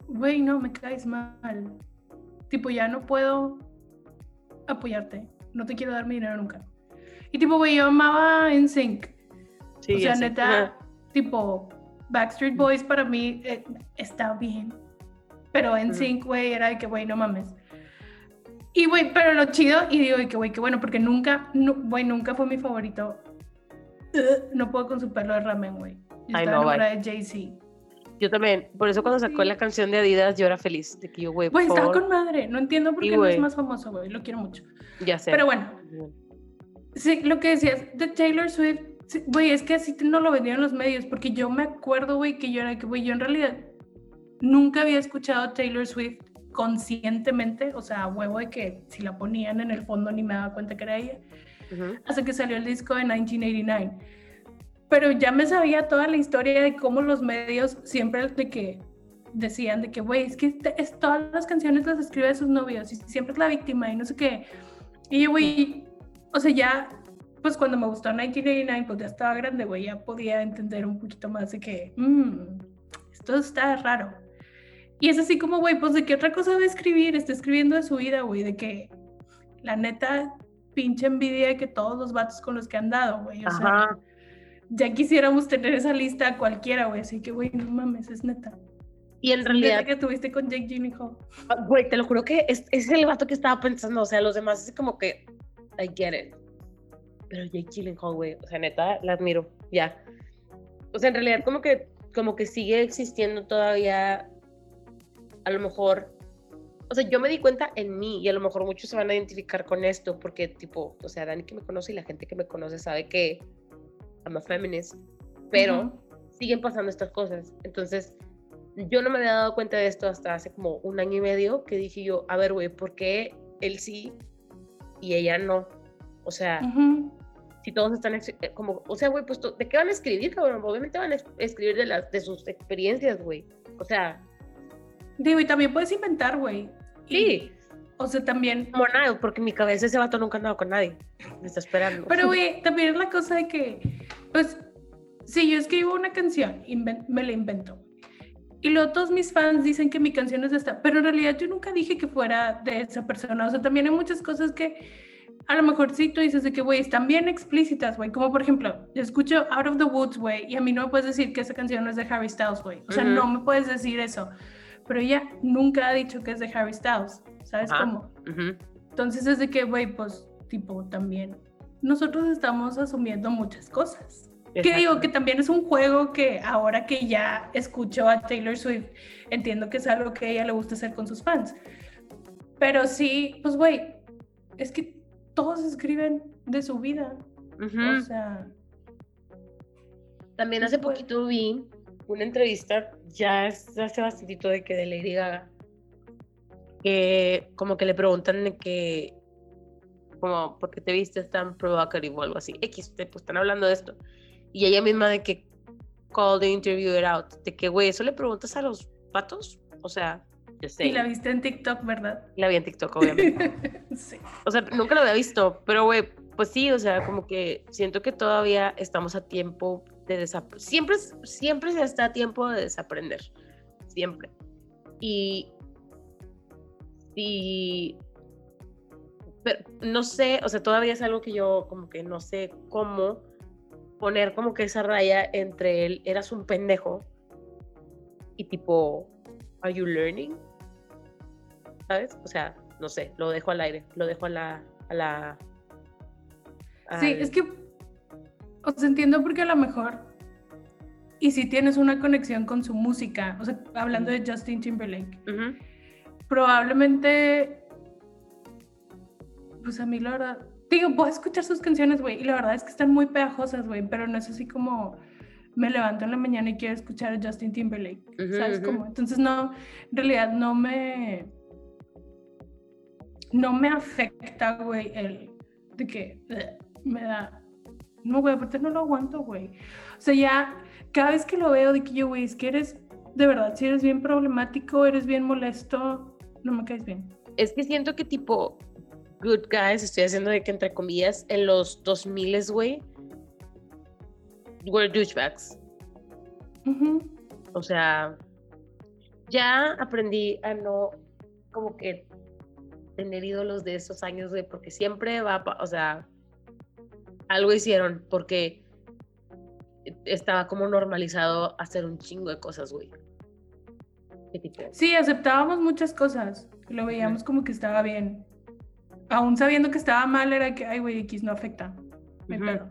güey, no, me caes mal. Tipo, ya no puedo apoyarte. No te quiero dar mi dinero nunca. Y tipo, güey, yo amaba NSYNC. sí, o sea, neta, Ajá. tipo, Backstreet Boys para mí eh, está bien. Pero en Sync, güey, era de que, güey, no mames. Y, güey, pero lo chido, y digo, de que, güey, que bueno, porque nunca, nu- güey, nunca fue mi favorito. Ugh, no puedo con su pelo de ramen, güey. Yo Ay, estaba no, de Jay-Z. Yo también, por eso cuando sacó Sí. la canción de Adidas, yo era feliz, de que yo, güey, Güey, por favor, con madre. No entiendo por qué no es más famoso, güey. Lo quiero mucho. ya sé. Pero bueno, Sí, lo que decías de Taylor Swift, sí, güey, es que así no lo vendían los medios, porque yo me acuerdo, güey, que yo era que, güey, yo en realidad nunca había escuchado a Taylor Swift conscientemente, o sea, a huevo de que si la ponían en el fondo ni me daba cuenta que era ella, Ujú. hasta que salió el disco de 1989. Pero ya me sabía toda la historia de cómo los medios siempre de que decían de que, güey, es que te- es, todas las canciones las escribe de sus novios y siempre es la víctima y no sé qué. Y yo, güey, o sea, ya, pues cuando me gustó 1989, pues ya estaba grande, güey, ya podía entender un poquito más de que, "Mm, esto está raro. Y es así como, güey, pues de qué otra cosa va a escribir, está escribiendo de su vida, güey, de que la neta, pinche envidia de que todos los vatos con los que han dado, güey. O sea, ya quisiéramos tener esa lista cualquiera, güey. Así que, güey, no mames, es neta. Y en realidad, que tuviste con Jake Gyllenhaal. ah, güey, te lo juro que es, es el vato que estaba pensando, o sea, los demás es como que, I get it. Pero Jake Gyllenhaal, güey, o sea, neta, la admiro, ya. O sea, en realidad como que, como que sigue existiendo todavía, a lo mejor, o sea, yo me di cuenta en mí y a lo mejor muchos se van a identificar con esto porque, tipo, o sea, Dani que me conoce y la gente que me conoce sabe que I'm a feminist, pero Ujú. siguen pasando estas cosas. Entonces, yo no me había dado cuenta de esto hasta hace como un año y medio que dije yo, a ver, güey, ¿por qué él sí y ella no? O sea, Ujú. si todos están eh, como, o sea, güey, pues ¿de qué van a escribir, cabrón? Obviamente van a es- escribir de, las, de sus experiencias, güey. O sea, Digo, y también puedes inventar, güey. Sí, O sea, también. como nada, porque en mi cabeza ese vato nunca ha andado con nadie. Me está esperando. Pero, güey, también es la cosa de que, pues, si yo escribo una canción, me la invento. Y luego todos mis fans dicen que mi canción es de esta, pero en realidad yo nunca dije que fuera de esa persona. O sea, también hay muchas cosas que a lo mejor sí tú dices de que, güey, están bien explícitas, güey. Como por ejemplo, yo escucho Out of the Woods, güey, y a mí no me puedes decir que esa canción no es de Harry Styles, güey. O sea, Ujú. no me puedes decir eso. Pero ella nunca ha dicho que es de Harry Styles. ¿Sabes Ajá. cómo? Entonces es de que, güey, pues, tipo, también nosotros estamos asumiendo muchas cosas. Que digo que también es un juego que ahora que ya escucho a Taylor Swift, entiendo que es algo que a ella le gusta hacer con sus fans. Pero sí, pues, güey, es que todos escriben de su vida. O sea, También hace poquito vi una entrevista, ya es hace bastantito de que de Lady Gaga, que como que le preguntan de que, como, ¿por qué te vistes tan provocative o algo así? X, te- pues están hablando de esto. Y ella misma de que call the interviewer out, de que, güey, ¿eso le preguntas a los patos? O sea, yo sé. y la viste en TikTok, ¿verdad? La vi en TikTok, obviamente. sí. O sea, nunca lo había visto, pero güey, pues sí, o sea, como que siento que todavía estamos a tiempo de. Siempre, siempre se está a tiempo de desaprender. Siempre. Y. Y. Pero no sé, o sea, todavía es algo que yo como que no sé cómo poner como que esa raya entre él, eras un pendejo y tipo, ¿are you learning? ¿Sabes? O sea, no sé, lo dejo al aire, lo dejo a la... A la Sí, al- es que, o sea, entiendo porque a lo mejor, y si tienes una conexión con su música, o sea, hablando de Justin Timberlake, probablemente, pues a mí la verdad, digo, a escuchar sus canciones, güey, y la verdad es que están muy pegajosas, güey, pero no es así como me levanto en la mañana y quiero escuchar a Justin Timberlake, ¿sabes cómo? Entonces no, en realidad no me, no me afecta, güey, el de que me da, no, güey, aparte no lo aguanto, güey. O sea, ya cada vez que lo veo de que yo, güey, es que eres, de verdad, si eres bien problemático, eres bien molesto, no me caes bien. Es que siento que tipo, good guys, estoy haciendo de que entre comillas, en los 2000 güey, were douchebags. O sea, ya aprendí a no como que tener ídolos de esos años, güey, porque siempre va, o sea, algo hicieron porque estaba como normalizado hacer un chingo de cosas, güey. ¿Qué tipo? Sí, aceptábamos muchas cosas, lo veíamos como que estaba bien. Aún sabiendo que estaba mal, era que, ay, güey, X no afecta. me Ujú. pedo.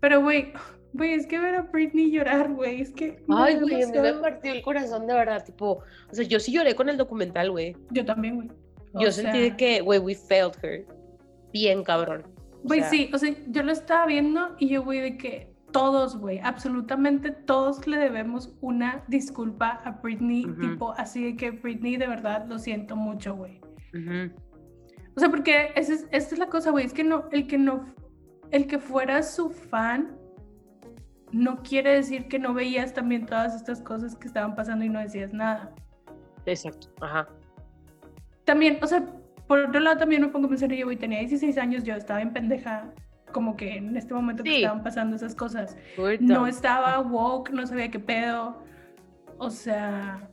Pero, güey, güey, es que ver a Britney llorar, güey, es que... me Ay, güey, me demasiado- partió el corazón de verdad, tipo, o sea, yo sí lloré con el documental, güey. Yo también, güey. O Yo sentí sea, que, güey, we failed her. Bien, cabrón. Güey, sí, o sea, yo lo estaba viendo y yo, güey, de que todos, güey, absolutamente todos le debemos una disculpa a Britney, Ujú. tipo, así de que Britney, de verdad, lo siento mucho, güey. ujú. O sea, porque esa es, esta es la cosa, güey, es que no, el que no, el que fuera su fan no quiere decir que no veías también todas estas cosas que estaban pasando y no decías nada. Exacto, ajá. También, o sea, por otro lado también me pongo a pensar, yo, tenía 16 años, yo estaba en pendeja, como que en este momento que estaban pasando esas cosas. No estaba woke, no sabía qué pedo. O sea.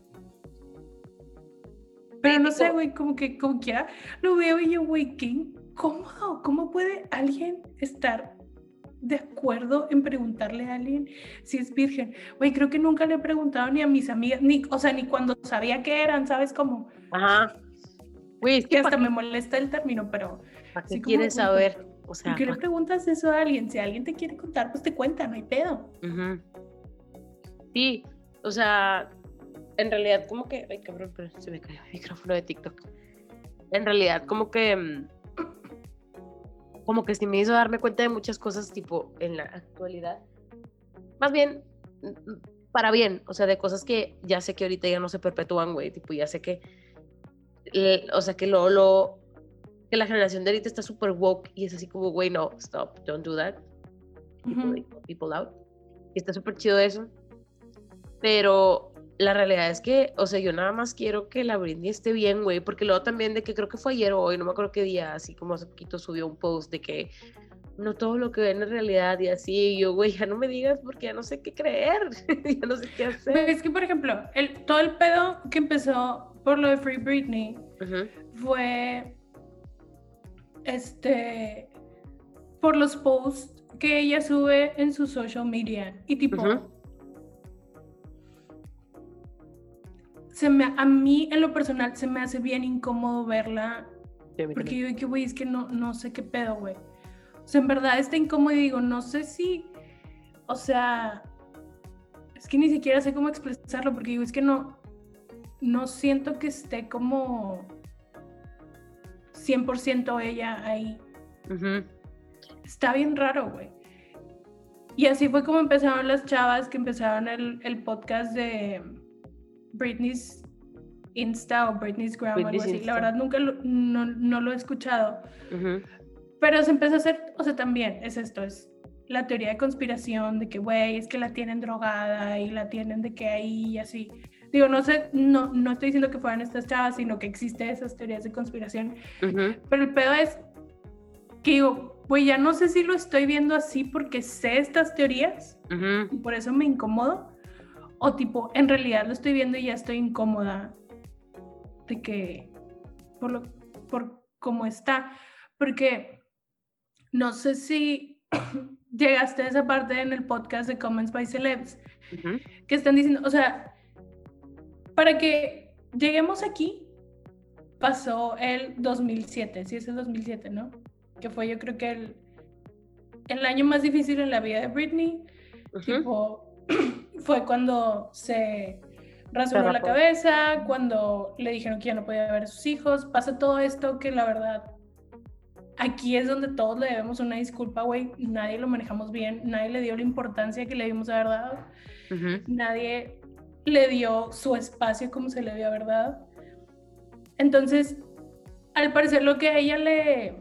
Pero no sé, güey, como que como quiera. Lo veo y yo, güey, qué incómodo. ¿Cómo puede alguien estar de acuerdo en preguntarle a alguien si es virgen? Güey, creo que nunca le he preguntado ni a mis amigas, ni, o sea, ni cuando sabía que eran, ¿sabes cómo? Ajá. Güey, es Que hasta ¿para me molesta el término, pero qué sí, como- quieres como- saber? O sea, ¿por qué le ¿pa' preguntas eso a alguien? Si alguien te quiere contar, pues te cuenta, no hay pedo. Sí, o sea, en realidad como que, ay cabrón, pero se me cayó el micrófono de TikTok. En realidad como que, mm, como que sí me hizo darme cuenta de muchas cosas tipo en la actualidad. Más bien, mm, mm, para bien, o sea, de cosas que ya sé que ahorita ya no se perpetúan, güey, tipo, ya sé que, o sea, que lo, lo, que la generación de ahorita está súper woke y es así como, güey, no, stop, don't do that people, Ujú. like, people out. Y está súper chido eso. Pero la realidad es que, o sea, yo nada más quiero que la Britney esté bien, güey, porque luego también de que creo que fue ayer o hoy, no me acuerdo qué día, así como hace poquito subió un post de que no todo lo que ven es realidad y así, y yo, güey, ya no me digas porque ya no sé qué creer, ya no sé qué hacer. Es que, por ejemplo, el, todo el pedo que empezó por lo de Free Britney fue este por los posts que ella sube en su social media y tipo se me a mí en lo personal se me hace bien incómodo verla sí, porque yo que güey es que no no sé qué pedo güey o sea en verdad está incómodo y digo no sé si o sea es que ni siquiera sé cómo expresarlo porque digo es que no no siento que esté como 100% ella ahí Está bien raro, güey. Y así fue como empezaron las chavas que empezaron el, el podcast de Britney's Insta o Britney's Gram o algo Britney's así. Insta. La verdad nunca lo, no, no lo he escuchado. ujú. Pero se empezó a hacer, o sea, también es esto, es la teoría de conspiración de que, güey, es que la tienen drogada y la tienen de que ahí y así. Digo, no sé, no, no estoy diciendo que fueran estas chavas, sino que existen esas teorías de conspiración. Pero el pedo es que digo, güey, ya no sé si lo estoy viendo así porque sé estas teorías y por eso me incomodo. O tipo, en realidad lo estoy viendo y ya estoy incómoda de que, por, lo, por cómo está. Porque no sé si llegaste a esa parte en el podcast de Comments by Celebs Ujú. que están diciendo, o sea, para que lleguemos aquí, pasó el 2007, sí es el 2007, ¿no? Que fue yo creo que el, el año más difícil en la vida de Britney, tipo, fue cuando se rasuró la cabeza, cuando le dijeron que ya no podía ver a sus hijos, pasa todo esto que la verdad, aquí es donde todos le debemos una disculpa, güey, nadie lo manejamos bien, nadie le dio la importancia que le dimos haber dado nadie le dio su espacio como se le dio, ¿verdad? Entonces, al parecer lo que a ella le,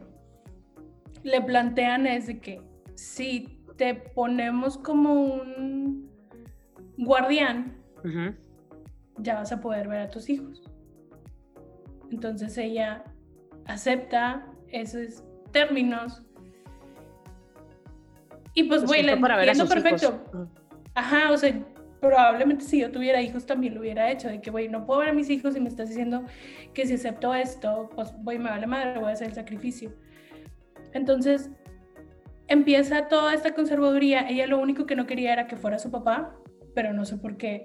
le plantean es de que si te ponemos como un guardián, ya vas a poder ver a tus hijos. Entonces ella acepta esos términos. Y pues, güey, la entiendo sus hijos. perfecto. Ujú. Ajá, o sea, probablemente si yo tuviera hijos también lo hubiera hecho, de que, güey, no puedo ver a mis hijos y me estás diciendo que si acepto esto, pues, voy, me vale madre, voy a hacer el sacrificio. Entonces, empieza toda esta conservaduría. Ella lo único que no quería era que fuera su papá, pero no sé por qué,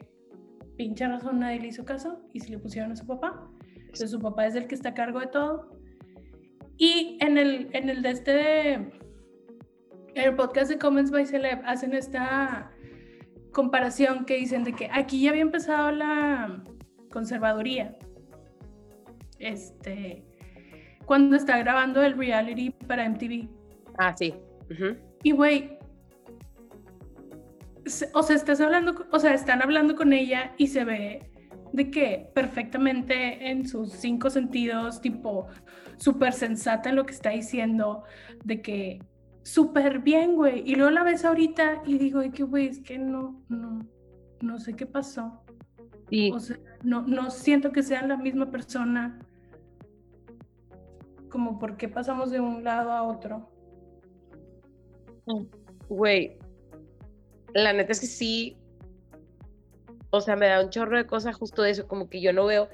pinche razón, nadie le hizo caso y si le pusieron a su papá. Entonces, su papá es el que está a cargo de todo. Y en el, en el de este de, en el podcast de Comments by Celeb hacen esta comparación que dicen de que aquí ya había empezado la conservaduría. Este, cuando está grabando el reality para MTV. Ah, sí. Y güey, o sea, estás hablando, o sea, están hablando con ella y se ve de que perfectamente en sus cinco sentidos, tipo, súper sensata en lo que está diciendo, de que súper bien, güey. Y luego la ves ahorita y digo, que, güey, es que no, no, no sé qué pasó. Sí. O sea, no, no siento que sean la misma persona. Como por qué pasamos de un lado a otro. Güey, la neta es que sí. O sea, me da un chorro de cosas justo de eso, como que yo no veo.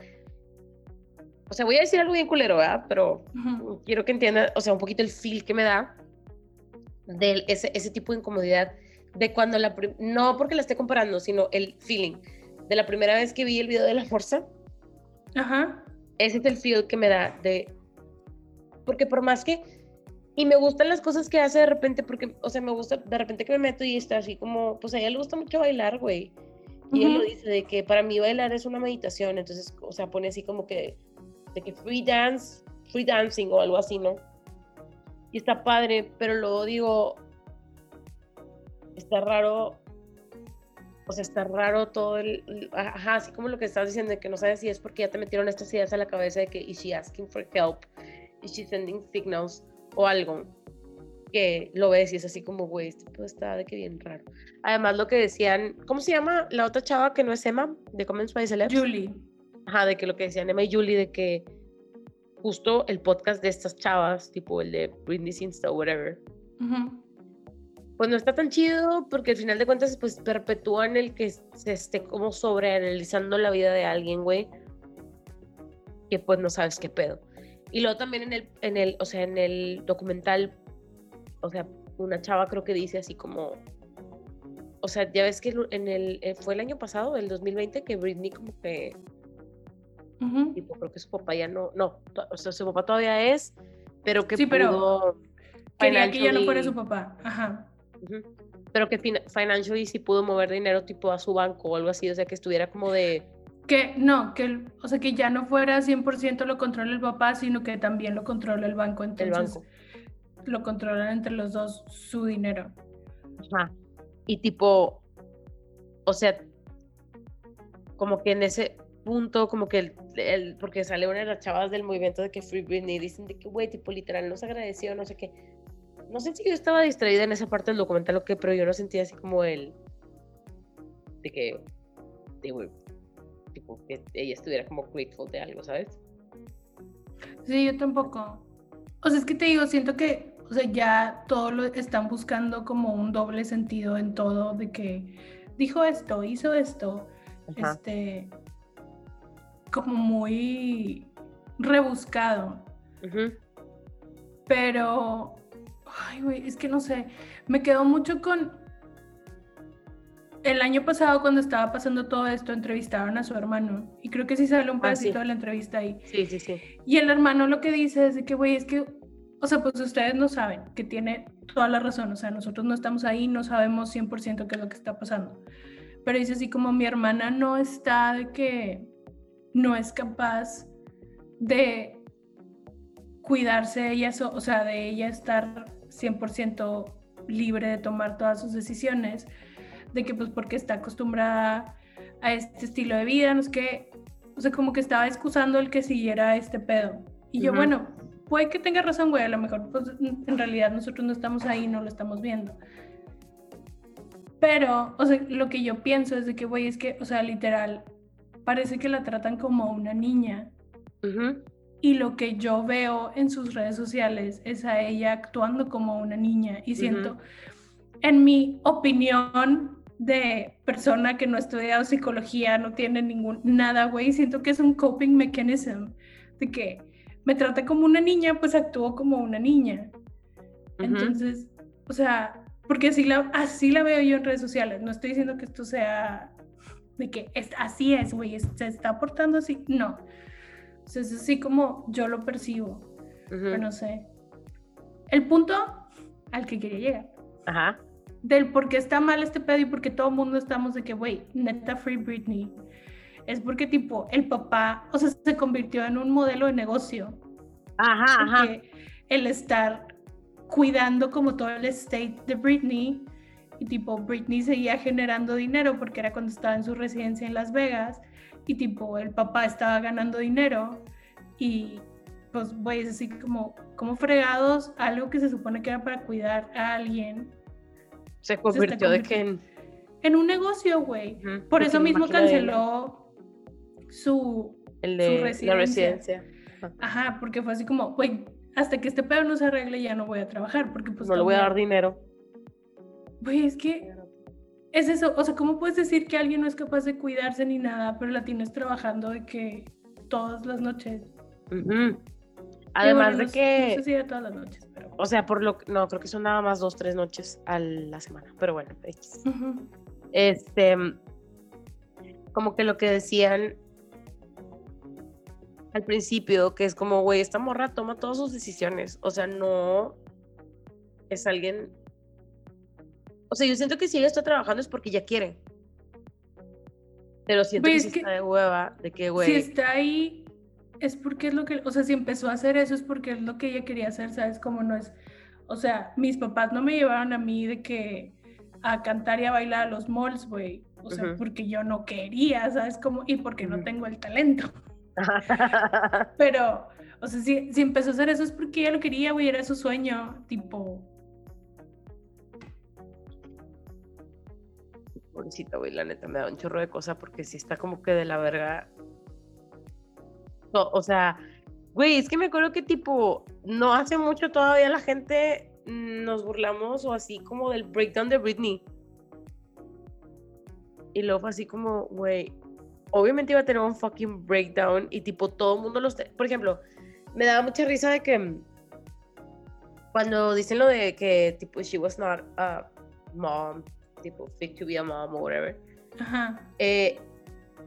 O sea, voy a decir algo bien culero, ¿verdad? Pero Ujú. quiero que entiendan, o sea, un poquito el feel que me da de ese, ese tipo de incomodidad de cuando la, no porque la esté comparando, sino el feeling de la primera vez que vi el video de la fuerza, Ajá. ese es el feel que me da de, porque por más que, y me gustan las cosas que hace de repente, porque, o sea, me gusta de repente que me meto y está así como, pues a ella le gusta mucho bailar, güey. Y él lo dice de que para mí bailar es una meditación, entonces, o sea, pone así como que, de que free dance, free dancing o algo así, ¿no? Y está padre, pero luego digo, está raro, o sea, está raro todo el, ajá, así como lo que estás diciendo, de que no sabes si es porque ya te metieron estas ideas a la cabeza de que, is she asking for help, is she sending signals o algo, que lo ves y es así como, güey, este está de que bien raro. Además, lo que decían, ¿cómo se llama la otra chava que no es Emma de Comments by Celebs? Julie. Ajá, de que lo que decían Emma y Julie, de que justo el podcast de estas chavas, tipo el de Britney Insta o whatever, Ujú. pues no está tan chido porque al final de cuentas pues perpetúan el que se esté como sobreanalizando la vida de alguien, güey, que pues no sabes qué pedo. Y luego también en el, en el, o sea, en el documental, o sea, una chava creo que dice así como, o sea, ya ves que en el, eh, fue el año pasado, el 2020, que Britney como que Ujú. tipo, creo que su papá ya no, no, o sea, su papá todavía es, pero que Sí, pero pudo Quería que ya no fuera su papá. Ajá. Pero que fina- financially sí pudo mover dinero tipo a su banco o algo así, o sea, que estuviera como de, Que no, que, el- o sea, que ya no fuera 100% lo controla el papá, sino que también lo controla el banco. el Entonces banco. lo controlan entre los dos su dinero. Ajá. Y tipo, o sea, como que en ese punto, como que el, porque sale una de las chavas del movimiento de que Free Britney, dicen de que, güey, tipo, literal, nos agradeció, no sé qué. No sé si yo estaba distraída en esa parte del documental o qué, pero yo no sentía así como el, de que, de, güey, tipo, que ella estuviera como grateful de algo, ¿sabes? Sí, yo tampoco. O sea, es que te digo, siento que, o sea, ya todo lo están buscando como un doble sentido en todo, de que dijo esto, hizo esto, Ajá. este, como muy rebuscado. Ujú. Pero, ay, güey, es que no sé, me quedo mucho con... El año pasado cuando estaba pasando todo esto, entrevistaron a su hermano y creo que sí sale un Ah, sí. pedacito de la entrevista ahí. Sí, sí, sí. Y el hermano lo que dice es de que, güey, es que, o sea, pues ustedes no saben, que tiene toda la razón, o sea, nosotros no estamos ahí, no sabemos 100% qué es lo que está pasando. Pero dice así como mi hermana no está de que no es capaz de cuidarse ella, o sea, de ella estar 100% libre de tomar todas sus decisiones, de que pues porque está acostumbrada a este estilo de vida, no es que, o sea, como que estaba excusando el que siguiera este pedo. Y yo, bueno, puede que tenga razón, güey, a lo mejor pues en realidad nosotros no estamos ahí, no lo estamos viendo. Pero, o sea, lo que yo pienso es de que, güey, es que, o sea, literal, parece que la tratan como a una niña. Ujú. Y lo que yo veo en sus redes sociales es a ella actuando como una niña. Y siento, en mi opinión de persona que no ha estudiado psicología, no tiene ningún nada, güey, siento que es un coping mechanism. De que me trata como una niña, pues actúo como una niña. Ujú. Entonces, o sea, porque así la, así la veo yo en redes sociales. No estoy diciendo que esto sea de que es, así es, güey, es- se está portando así. No. O sea, es así como yo lo percibo. Pero no sé. El punto al que quería llegar. Ajá. Del por qué está mal este pedo y por qué todo el mundo estamos de que, güey, neta Free Britney. Es porque, tipo, el papá, o sea, se convirtió en un modelo de negocio Ajá, ajá. el estar cuidando como todo el estate de Britney y tipo Britney seguía generando dinero porque era cuando estaba en su residencia en Las Vegas y tipo el papá estaba ganando dinero y pues güey es así como como fregados algo que se supone que era para cuidar a alguien Se convirtió de que en... en un negocio güey por eso mismo de- canceló su el su de la residencia. residencia. ajá porque fue así como güey hasta que este pedo no se arregle ya no voy a trabajar porque pues no le voy a dar dinero. Güey, es que es eso, o sea, ¿cómo puedes decir que alguien no es capaz de cuidarse ni nada, pero la tienes trabajando de que todas las noches? Además bueno, de no que, No sé si era todas las noches, pero. o sea, por lo que, no, creo que son nada más dos, tres noches a la semana, pero bueno, X. Este, como que lo que decían al principio, que es como, güey, esta morra toma todas sus decisiones, o sea, no es alguien, o sea, yo siento que si ella está trabajando es porque ella quiere, pero siento Güey, que es que está de hueva, de que, Si güey, está ahí, es porque es lo que. O sea, si empezó a hacer eso es porque es lo que ella quería hacer, ¿sabes? Como no es. O sea, mis papás no me llevaron a mí de que. a cantar y a bailar a los malls, güey. O sea, Ujú. porque yo no quería, ¿sabes? Como, y porque no Ujú. tengo el talento. Pero, o sea, si, si empezó a hacer eso es porque ella lo quería, güey, era su sueño, tipo, Güey, la neta, me da un chorro de cosas porque sí está como que de la verga. O sea, güey, es que me acuerdo que tipo, no hace mucho todavía la gente nos burlamos o así como del breakdown de Britney. Y luego fue así como, güey, obviamente iba a tener un fucking breakdown y tipo todo el mundo los... Por ejemplo, me daba mucha risa de que cuando dicen lo de que tipo she was not a mom, tipo fit to be a mom o whatever, ajá. eh,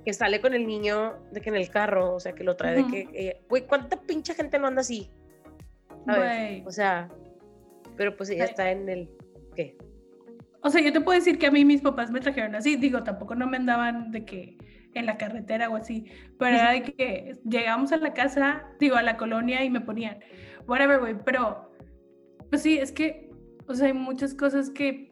que sale con el niño de que en el carro, o sea, que lo trae de que, ella- güey, ¿cuánta pinche gente no anda así? ¿Sabes? O sea, pero pues ella Ay. está en el, ¿qué? O sea, yo te puedo decir que a mí mis papás me trajeron así, digo, tampoco no me andaban de que en la carretera o así, pero era de que llegamos a la casa, digo, a la colonia y me ponían, whatever, güey, pero, pues sí, es que, o sea, hay muchas cosas que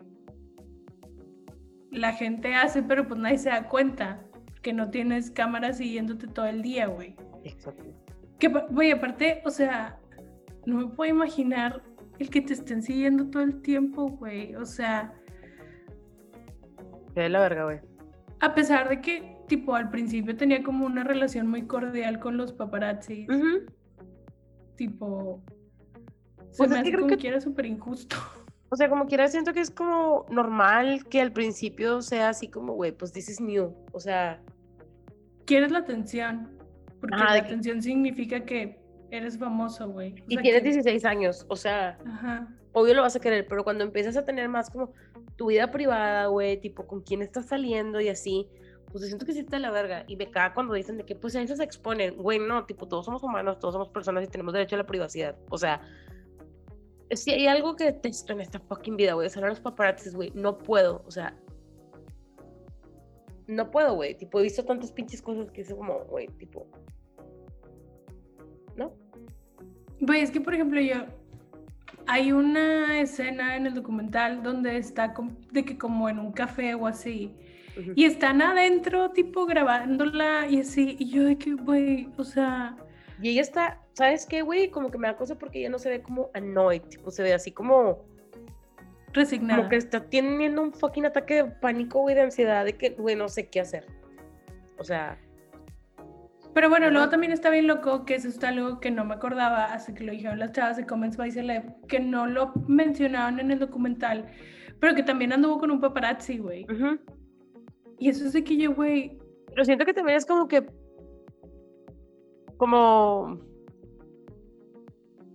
la gente hace, pero pues nadie se da cuenta, que no tienes cámaras siguiéndote todo el día, güey. Exacto. Que, güey, aparte, o sea, no me puedo imaginar el que te estén siguiendo todo el tiempo, güey, o sea... Que de la verga, güey. A pesar de que, tipo, al principio tenía como una relación muy cordial con los paparazzi, tipo, se me que hace creo como que- que era súper injusto. O sea, como quiera, siento que es como normal que al principio sea así como, güey, pues this is new. O sea, Quieres la atención, porque Ajá, la que- atención significa que eres famoso, güey. Y sea, tienes que- 16 años, o sea, Ajá. obvio lo vas a querer, pero cuando empiezas a tener más como tu vida privada, güey, tipo con quién estás saliendo y así, pues siento que sí está la verga. Y me caga cuando dicen de que pues a eso se exponen. Güey, no, tipo, todos somos humanos, todos somos personas y tenemos derecho a la privacidad. O sea, si hay algo que detesto en esta fucking vida, güey, son los paparazzis, güey, no puedo, o sea, no puedo, güey, tipo, he visto tantas pinches cosas que es como, güey, tipo, ¿no? Güey, es que, por ejemplo, yo... Hay una escena en el documental donde está de que como en un café o así, y están adentro, tipo, grabándola y así, y yo de que, güey, o sea... Y ella está, ¿sabes qué, güey? Como que me da cosa porque ella no se ve como annoyed, tipo, se ve así como, Resignada. como que está teniendo un fucking ataque de pánico, güey, de ansiedad, de que, güey, no sé qué hacer. O sea, Pero bueno, luego Ajá. también está bien loco que eso es algo que no me acordaba hasta que lo dijeron las chavas de Comments by Celeb, que no lo mencionaron en el documental, pero que también anduvo con un paparazzi, güey. ujú. Y eso es de que yo, güey, Pero siento que también es como que. Como.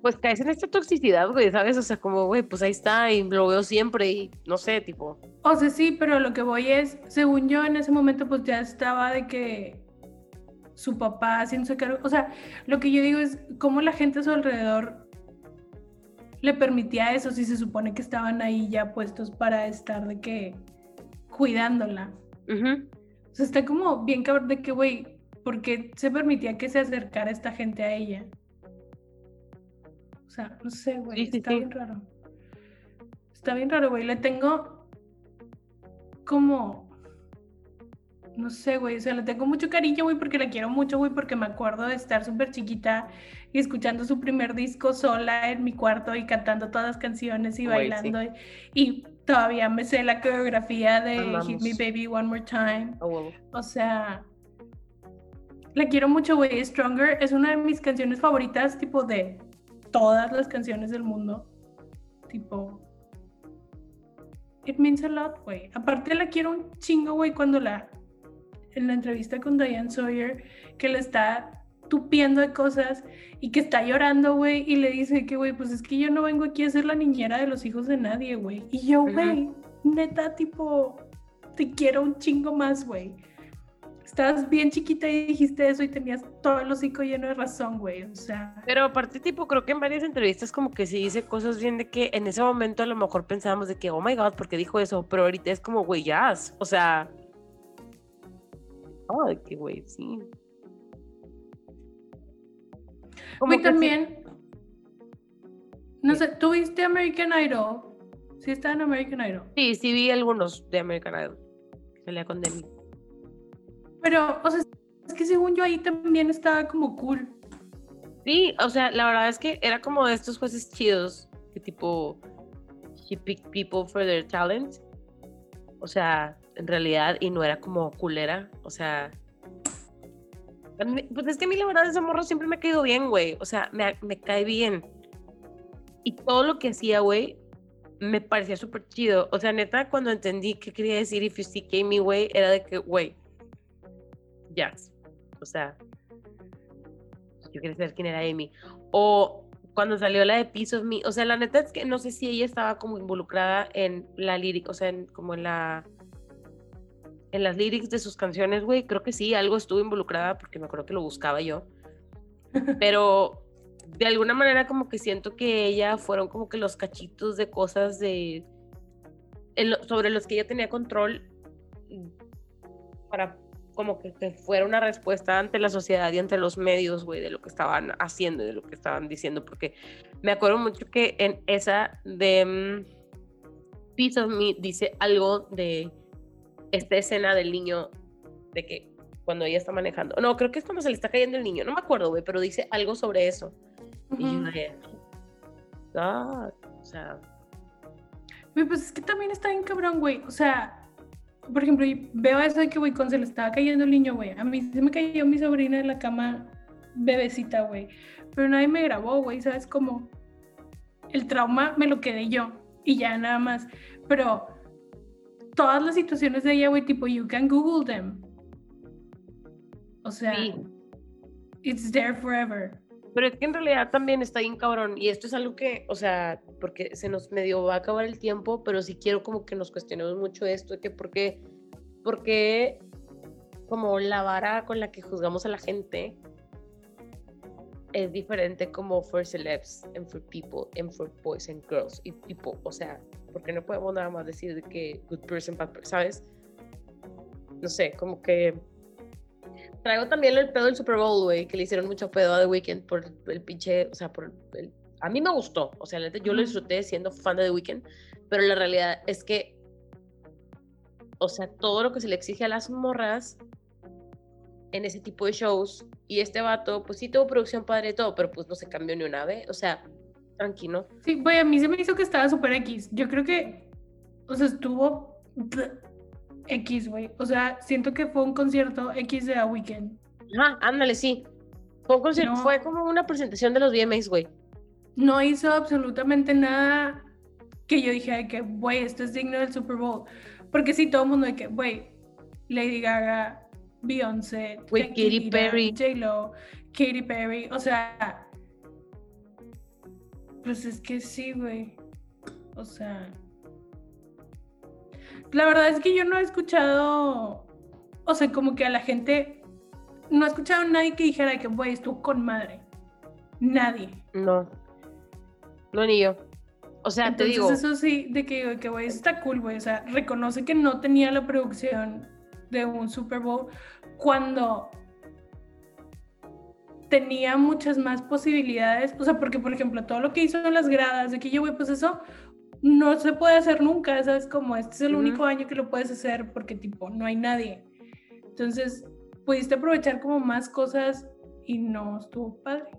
Pues caes en esta toxicidad, güey, ¿sabes? O sea, como, güey, pues ahí está y lo veo siempre y no sé, tipo. o sea, sí, pero lo que voy es, según yo en ese momento pues ya estaba de que su papá haciéndose cargo, o sea, lo que yo digo es cómo la gente a su alrededor le permitía eso si se supone que estaban ahí ya puestos para estar de que cuidándola. O sea, está como bien cabrón de que, güey, ¿por qué se permitía que se acercara esta gente a ella? O sea, no sé, güey, Sí, está sí. bien raro. Está bien raro, güey. Le tengo como, no sé, güey, o sea, le tengo mucho cariño, güey, porque la quiero mucho, güey, porque me acuerdo de estar súper chiquita y escuchando su primer disco sola en mi cuarto y cantando todas las canciones y Güey, bailando. Y, y todavía me sé la coreografía de Hit Me. Baby One More Time. O sea, la quiero mucho, güey. Stronger es una de mis canciones favoritas, tipo de todas las canciones del mundo. Tipo, it means a lot, güey. Aparte la quiero un chingo, güey, cuando la, en la entrevista con Diane Sawyer, que le está tupiendo de cosas y que está llorando, güey, y le dice que, güey, pues es que yo no vengo aquí a ser la niñera de los hijos de nadie, güey. Y yo, güey, neta, tipo, te quiero un chingo más, güey. Estabas bien chiquita y dijiste eso y tenías todo el hocico lleno de razón, güey. O sea, Pero aparte, tipo, creo que en varias entrevistas como que sí dice cosas bien de que en ese momento a lo mejor pensábamos de que, oh my god, ¿por qué dijo eso? Pero ahorita es como, güey, ya, o sea... Oh, de que, güey, sí. Güey, también, no Sí. sé, ¿tú viste American Idol? Sí, está en American Idol. Sí, sí vi algunos de American Idol. que Salía con Demi. Pero, o sea, es que según yo ahí también estaba como cool. Sí, o sea, la verdad es que era como de estos jueces chidos, que tipo, she picked people for their talent. O sea, en realidad, y no era como culera, o sea. Pues es que a mí la verdad ese morro siempre me ha caído bien, güey. O sea, me, me cae bien. Y todo lo que hacía, güey, me parecía súper chido. O sea, neta, cuando entendí qué quería decir If You See Me, güey, era de que, güey, ya. O sea, yo quería saber quién era Amy. O cuando salió la de Piece of Me, o sea, la neta es que no sé si ella estaba como involucrada en la lírica, o sea, en- como en la en las lyrics de sus canciones, güey, creo que sí, algo estuvo involucrada porque me acuerdo que lo buscaba yo. Pero de alguna manera como que siento que ella fueron como que los cachitos de cosas de en lo- sobre los que ella tenía control para como que, que fuera una respuesta ante la sociedad y ante los medios, güey, de lo que estaban haciendo y de lo que estaban diciendo, porque me acuerdo mucho que en esa de mm, Piece of Me dice algo de esta escena del niño, de que cuando ella está manejando, no, creo que es cuando se le está cayendo el niño, no me acuerdo, güey, pero dice algo sobre eso. Y yo "God", o sea, Güey, pues es que también está bien cabrón, güey. O sea, por ejemplo, veo eso de que, güey, cuando se le estaba cayendo el niño, güey. A mí se me cayó mi sobrina en la cama bebecita, güey. Pero nadie me grabó, güey, ¿sabes? Como el trauma me lo quedé yo y ya nada más. Pero todas las situaciones de ella, güey, tipo, you can Google them. O sea, sí. it's there forever. Pero es que en realidad también está bien cabrón. Y esto es algo que, o sea, porque se nos medio va a acabar el tiempo, pero sí quiero como que nos cuestionemos mucho esto, de que por qué, por qué como la vara con la que juzgamos a la gente es diferente como for celebs and for people and for boys and girls y tipo, o sea, porque no podemos nada más decir de que good person, bad person, ¿sabes? No sé, como que Traigo también el pedo del Super Bowl, güey, que le hicieron mucho pedo a The Weeknd por el pinche, o sea, por el... A mí me gustó, o sea, yo lo disfruté siendo fan de The Weeknd, pero la realidad es que, o sea, todo lo que se le exige a las morras en ese tipo de shows, y este vato, pues sí tuvo producción padre y todo, pero pues no se cambió ni una vez, o sea, tranquilo. Sí, güey, a mí se me hizo que estaba súper X. Yo creo que, o sea, estuvo X, güey. O sea, siento que fue un concierto X de A Weekend. Ajá, ándale, sí. Fue, un concierto- No. fue como una presentación de los VMAs, güey. No hizo absolutamente nada que yo dije de que, güey, esto es digno del Super Bowl. Porque sí, todo el mundo de que, güey, Lady Gaga, Beyoncé, Katy Shakira, Perry. J-Lo, Katy Perry, o sea, pues es que sí, güey. O sea, la verdad es que yo no he escuchado, o sea, como que a la gente, no he escuchado a nadie que dijera que, güey, estuvo con madre. Nadie. No. No, ni yo. O sea, Entonces, te digo... eso sí, de que, que güey, está cool, güey. O sea, reconoce que no tenía la producción de un Super Bowl cuando tenía muchas más posibilidades. O sea, porque, por ejemplo, todo lo que hizo en las gradas, de que yo, güey, pues eso no se puede hacer nunca, ¿sabes? Como este es el único año que lo puedes hacer porque, tipo, no hay nadie. Entonces, pudiste aprovechar como más cosas y no estuvo padre.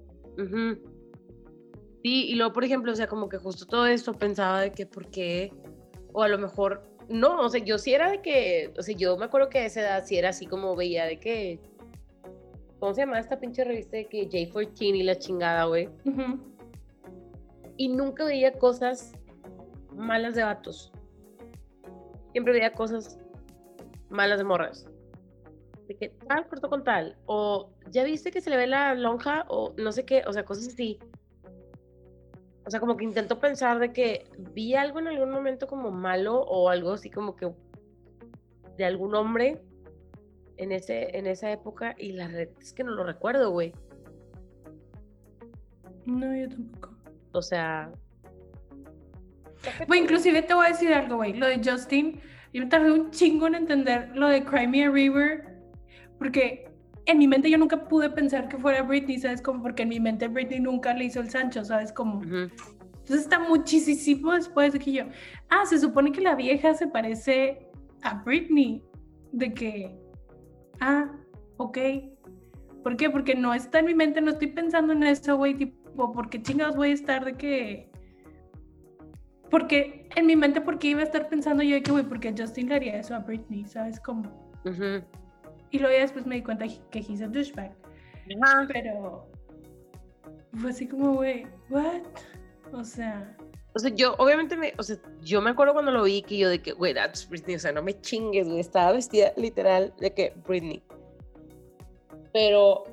Sí, y luego, por ejemplo, o sea, como que justo todo esto pensaba de que por qué, o a lo mejor, no, o sea, yo sí era de que, o sea, yo me acuerdo que a esa edad sí era así como veía de que, ¿cómo se llama esta pinche revista de que J14 y la chingada, güey? Y nunca veía cosas malas de vatos. Siempre veía cosas malas de morras. De que tal corto con tal. O ¿ya viste que se le ve la lonja? O no sé qué, o sea, cosas así. O sea, como que intento pensar de que vi algo en algún momento como malo o algo así como que de algún hombre en, ese, en esa época y la red es que no lo recuerdo, güey. No, yo tampoco. O sea... Güey, inclusive te voy a decir algo, güey. Lo de Justin, yo me tardé un chingo en entender lo de Cry Me a River, porque en mi mente yo nunca pude pensar que fuera Britney, ¿sabes? Como porque en mi mente Britney nunca le hizo el Sancho, ¿sabes? Como... Ujú. Entonces está muchísimo después de que yo, ah, se supone que la vieja se parece a Britney, de que, ah, ok. ¿Por qué? Porque no está en mi mente, no estoy pensando en eso, güey, tipo, ¿por qué chingados voy a estar de que... Porque en mi mente, ¿por qué iba a estar pensando yo de que, güey, porque Justin le haría eso a Britney, ¿sabes? Como... Ujú. Y luego ya después me di cuenta que he's a douchebag. Ajá. Pero fue así como, güey, ¿what? O sea, O sea, yo obviamente me, o sea, yo me acuerdo cuando lo vi que yo de que, güey, that's Britney, o sea, no me chingues, güey, estaba vestida literal de que Britney. Pero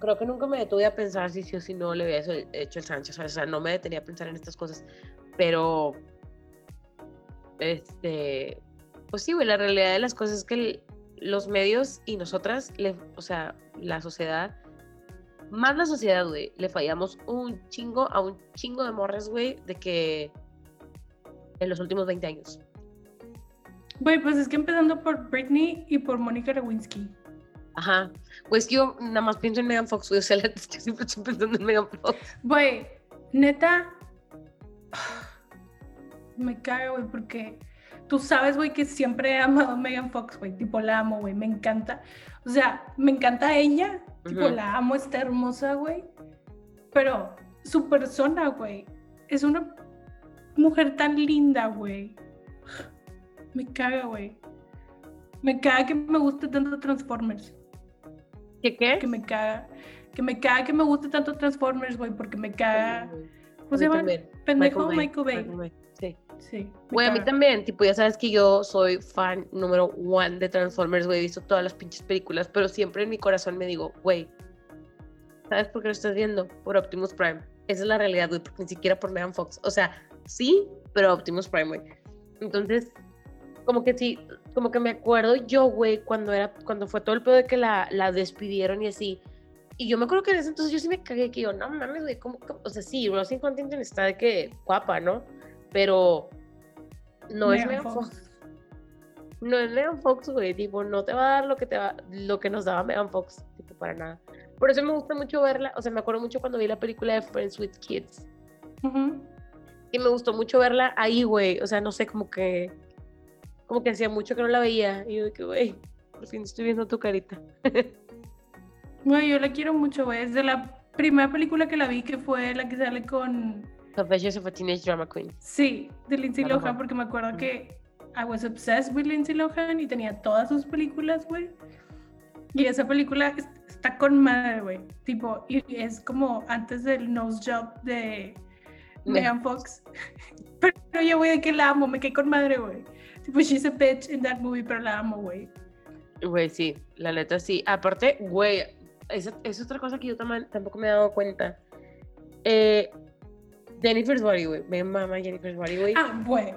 creo que nunca me detuve a pensar si sí o si no le había hecho- el Sánchez, o sea, no me detenía a pensar en estas cosas, pero, este, pues sí, güey, la realidad de las cosas es que los medios y nosotras, le, o sea, la sociedad, más la sociedad, güey, le fallamos un chingo a un chingo de morras, güey, de que en los últimos 20 años. güey, pues es que empezando por Britney y por Mónica Lewinsky. Ajá. Pues yo nada más pienso en Megan Fox, güey, o sea, que siempre estoy pensando en Megan Fox. Güey, neta, me cago, güey, porque tú sabes, güey, que siempre he amado a Megan Fox, güey, tipo la amo, güey, me encanta. O sea, me encanta ella, tipo la amo, está hermosa, güey, pero su persona, güey, es una mujer tan linda, güey. Me caga, güey. Me caga que me guste tanto Transformers. ¿Qué qué? Que me caga. Que me caga que me guste tanto Transformers, güey, porque me caga. ¿Cómo se llama? Pendejo Bay, Michael Bay. Michael Bay, Sí. Sí. Güey, a mí también, tipo, ya sabes que yo soy fan número one de Transformers, güey, he visto todas las pinches películas, pero siempre en mi corazón me digo, güey, ¿sabes por qué lo estás viendo? Por Optimus Prime. Esa es la realidad, güey, porque ni siquiera por Megan Fox. O sea, sí, pero Optimus Prime, güey. Entonces, como que sí, como que me acuerdo yo, güey, cuando era, cuando fue todo el pedo de que la, la despidieron y así. Y yo me acuerdo que en ese entonces yo sí me cagué, que yo, no mames, güey, ¿cómo, cómo?" O sea, sí, Rosie Huntington está de que guapa, ¿no? Pero no es Megan Fox. No es Megan Fox, güey, tipo, no te va a dar lo que, te va, lo que nos daba Megan Fox, tipo, para nada. Por eso me gusta mucho verla, o sea, me acuerdo mucho cuando vi la película de Friends with Kids. Y me gustó mucho verla ahí, güey. O sea, no sé, como que. Como que hacía mucho que no la veía. Y yo de que, güey, por fin estoy viendo tu carita. Güey, yo la quiero mucho, güey. Es de la primera película que la vi, que fue la que sale con. Confessions of a Teenage Drama Queen. Sí, de Lindsay Ajá. Lohan, porque me acuerdo que I was obsessed with Lindsay Lohan y tenía todas sus películas, güey. Y esa película es- está con madre, güey. Tipo, y es como antes del nose job de Me- Megan Fox. Pero yo, güey, de que la amo, me cae con madre, güey. Tipo, she's a bitch in that movie, pero la amo, güey. Güey, sí, la neta sí. Aparte, güey, esa es otra cosa que yo tam- tampoco me he dado cuenta. Eh, Jennifer's Body, güey. Me mama Jennifer's Body, güey. Ah, güey.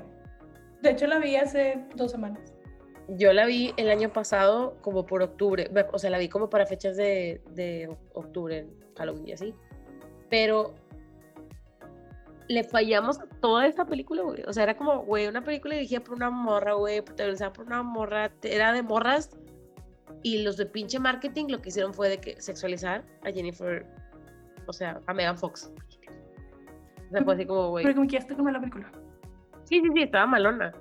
De hecho, la vi hace dos semanas. Yo la vi el año pasado como por octubre, o sea, la vi como para fechas de, de octubre, en Halloween y así. Pero le fallamos a toda esta película, güey. O sea, era como, güey, una película dirigida por una morra, güey, protagonizada por una morra, era de morras. Y los de pinche marketing lo que hicieron fue de que sexualizar a Jennifer, o sea, a Megan Fox. O sea, fue así como, güey. Pero como que ya está como la película. Sí, sí, sí, estaba malona.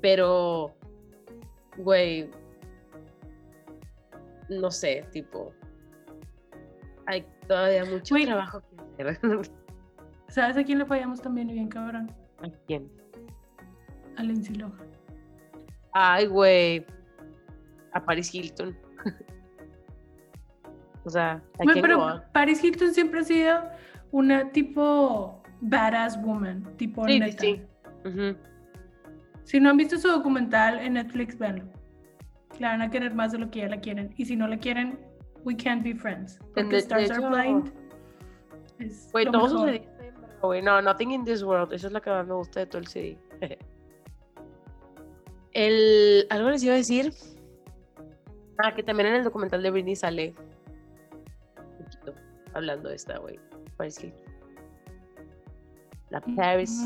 Pero, güey, no sé, tipo, hay todavía mucho Güey. trabajo que hacer. ¿Sabes a quién le fallamos también y bien cabrón? ¿A quién? A Lindsay Lohan. Ay, güey, a Paris Hilton. o sea, ¿a Güey, quién pero no? Paris Hilton siempre ha sido una tipo badass woman, tipo Sí, sí, neta. sí. Ujú. Si no han visto su documental en Netflix, véanlo. La van a querer más de lo que ya la quieren. Y si no la quieren, We Can't Be Friends. En Porque de- de Stars Are Blind. Güey, todo mejor. Güey. No, Nothing in This World. Esa es la que más me gusta de todo el CD. el... Algo les iba a decir. Ah, que también en el documental de Britney sale un poquito hablando de esta, güey. Paris Hilton. La Paris.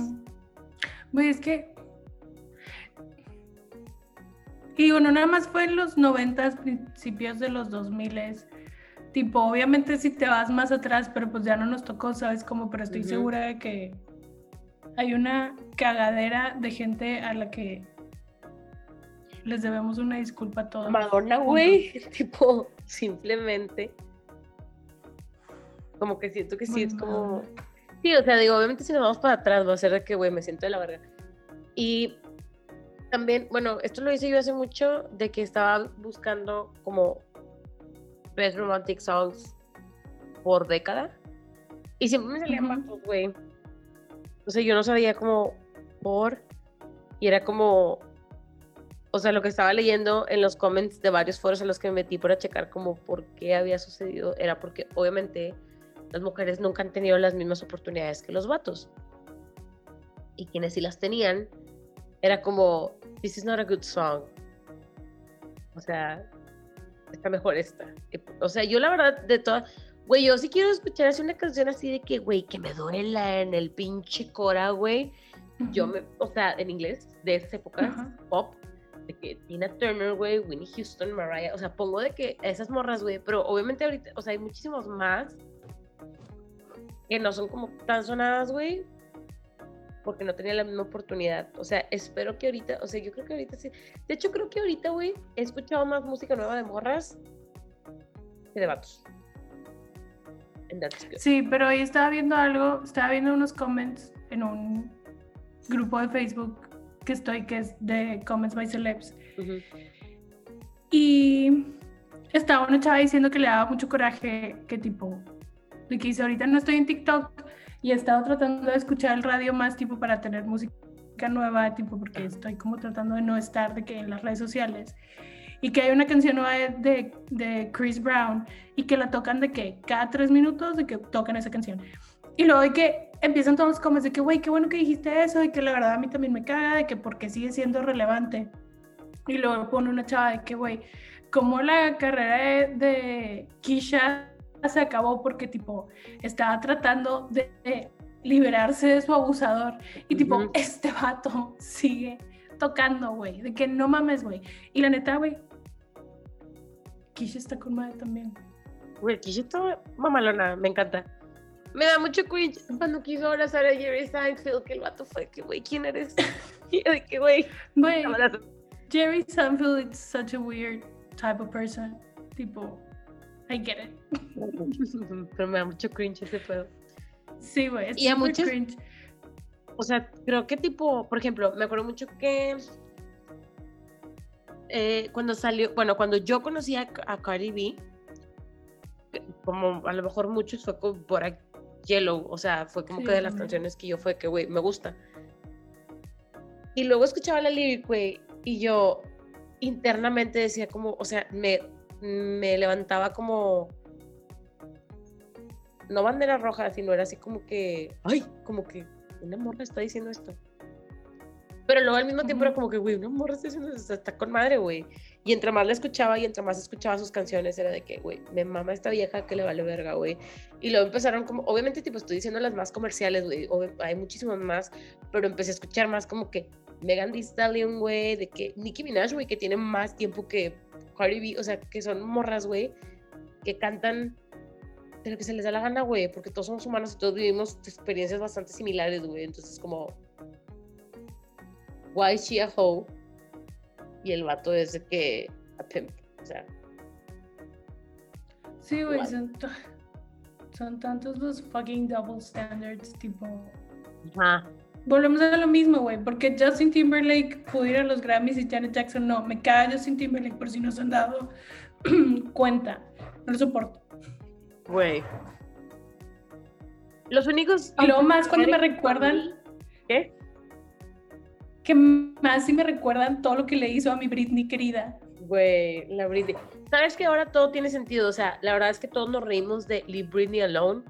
Güey, es que. Y bueno, nada más fue en los 90, principios de los 2000. Tipo, obviamente si te vas más atrás, pero pues ya no nos tocó, ¿sabes cómo? Pero estoy segura de que hay una cagadera de gente a la que les debemos una disculpa a todos. Madonna, güey. tipo, simplemente. Como que siento que sí, Muy es como. Sí, o sea, digo, obviamente si nos vamos para atrás va a ser de que, güey, me siento de la verga. Y también, bueno, esto lo hice yo hace mucho, de que estaba buscando como Best Romantic Songs por década. Y siempre me salían vatos, güey. O sea, yo no sabía como por. Y era como. O sea, lo que estaba leyendo en los comments de varios foros en los que me metí para checar como por qué había sucedido, era porque obviamente las mujeres nunca han tenido las mismas oportunidades que los vatos. Y quienes sí las tenían, era como, this is not a good song. O sea, está mejor esta. O sea, yo la verdad, de todas, güey, yo sí quiero escuchar así una canción así de que, güey, que me duela en el pinche cora, güey. Yo me, o sea, en inglés, de esa época, pop, de que Tina Turner, güey, Winnie Houston, Mariah, o sea, pongo de que esas morras, güey, pero obviamente ahorita, o sea, hay muchísimos más que no son como tan sonadas, güey, porque no tenía la misma oportunidad. O sea, espero que ahorita, o sea, yo creo que ahorita sí. De hecho, creo que ahorita, güey, he escuchado más música nueva de morras que de vatos. Sí, pero hoy estaba viendo algo, estaba viendo unos comments en un grupo de Facebook que estoy, que es de Comments by Celebs. Ujú. Y estaba una chava diciendo que le daba mucho coraje, que tipo, de que dice, ahorita no estoy en TikTok y he estado tratando de escuchar el radio más tipo para tener música nueva, tipo porque estoy como tratando de no estar de que en las redes sociales. Y que hay una canción nueva de, de, de Chris Brown y que la tocan de que cada tres minutos de que tocan esa canción. Y luego de que empiezan todos los comments de que, güey, qué bueno que dijiste eso, y que la verdad a mí también me caga, de que porque sigue siendo relevante. Y luego pone una chava de que, güey, como la carrera de, de Kisha se acabó porque, tipo, estaba tratando de, de liberarse de su abusador. Y, tipo, este vato sigue tocando, güey, de que no mames, güey. Y la neta, güey, Kisha está con madre también. Güey, yo estaba mamalona, me encanta. Me da mucho cringe cuando quiso abrazar a Jerry Seinfeld, que el vato fue que, güey, ¿quién eres? De que, güey. Jerry Seinfeld is such a weird type of person. Tipo, I get it. Pero me da mucho cringe ese pedo. Sí, güey, es Y a muchos- cringe. O sea, creo que tipo, por ejemplo, me acuerdo mucho que eh, cuando salió, bueno, cuando yo conocí a, a Cardi B, como a lo mejor muchos fue como por a- Yellow, o sea, fue como Sí, que de las canciones que yo fue que, güey, me gusta. Y luego escuchaba la lyric, güey, y yo internamente decía como, o sea, me, me levantaba como, no bandera roja, sino era así como que, ay, como que una morra está diciendo esto. Pero luego al mismo tiempo era como que, güey, una morra está diciendo esto, está con madre, güey. Y entre más la escuchaba y entre más escuchaba sus canciones, era de que, güey, me mama esta vieja que le vale verga, güey. Y luego empezaron como, obviamente, tipo, estoy diciendo las más comerciales, güey, hay muchísimas más, pero empecé a escuchar más como que Megan Thee Stallion, güey, de que Nicki Minaj, güey, que tiene más tiempo que Cardi B, o sea, que son morras, güey, que cantan de lo que se les da la gana, güey, porque todos somos humanos y todos vivimos experiencias bastante similares, güey, entonces como, why is she a hoe? Y el vato es de que, a pimp, o sea, Sí, güey, son tantos los fucking double standards, tipo... ajá, Volvemos a lo mismo, güey, porque Justin Timberlake pudo ir a los Grammys y Janet Jackson no. Me caga Justin Timberlake por si no se han dado cuenta. No lo soporto. güey. Los únicos... Y luego más cuando me recuerdan... ¿Qué? que más sí me recuerdan todo lo que le hizo a mi Britney querida. Güey, la Britney. ¿Sabes que ahora todo tiene sentido? O sea, la verdad es que todos nos reímos de Leave Britney Alone.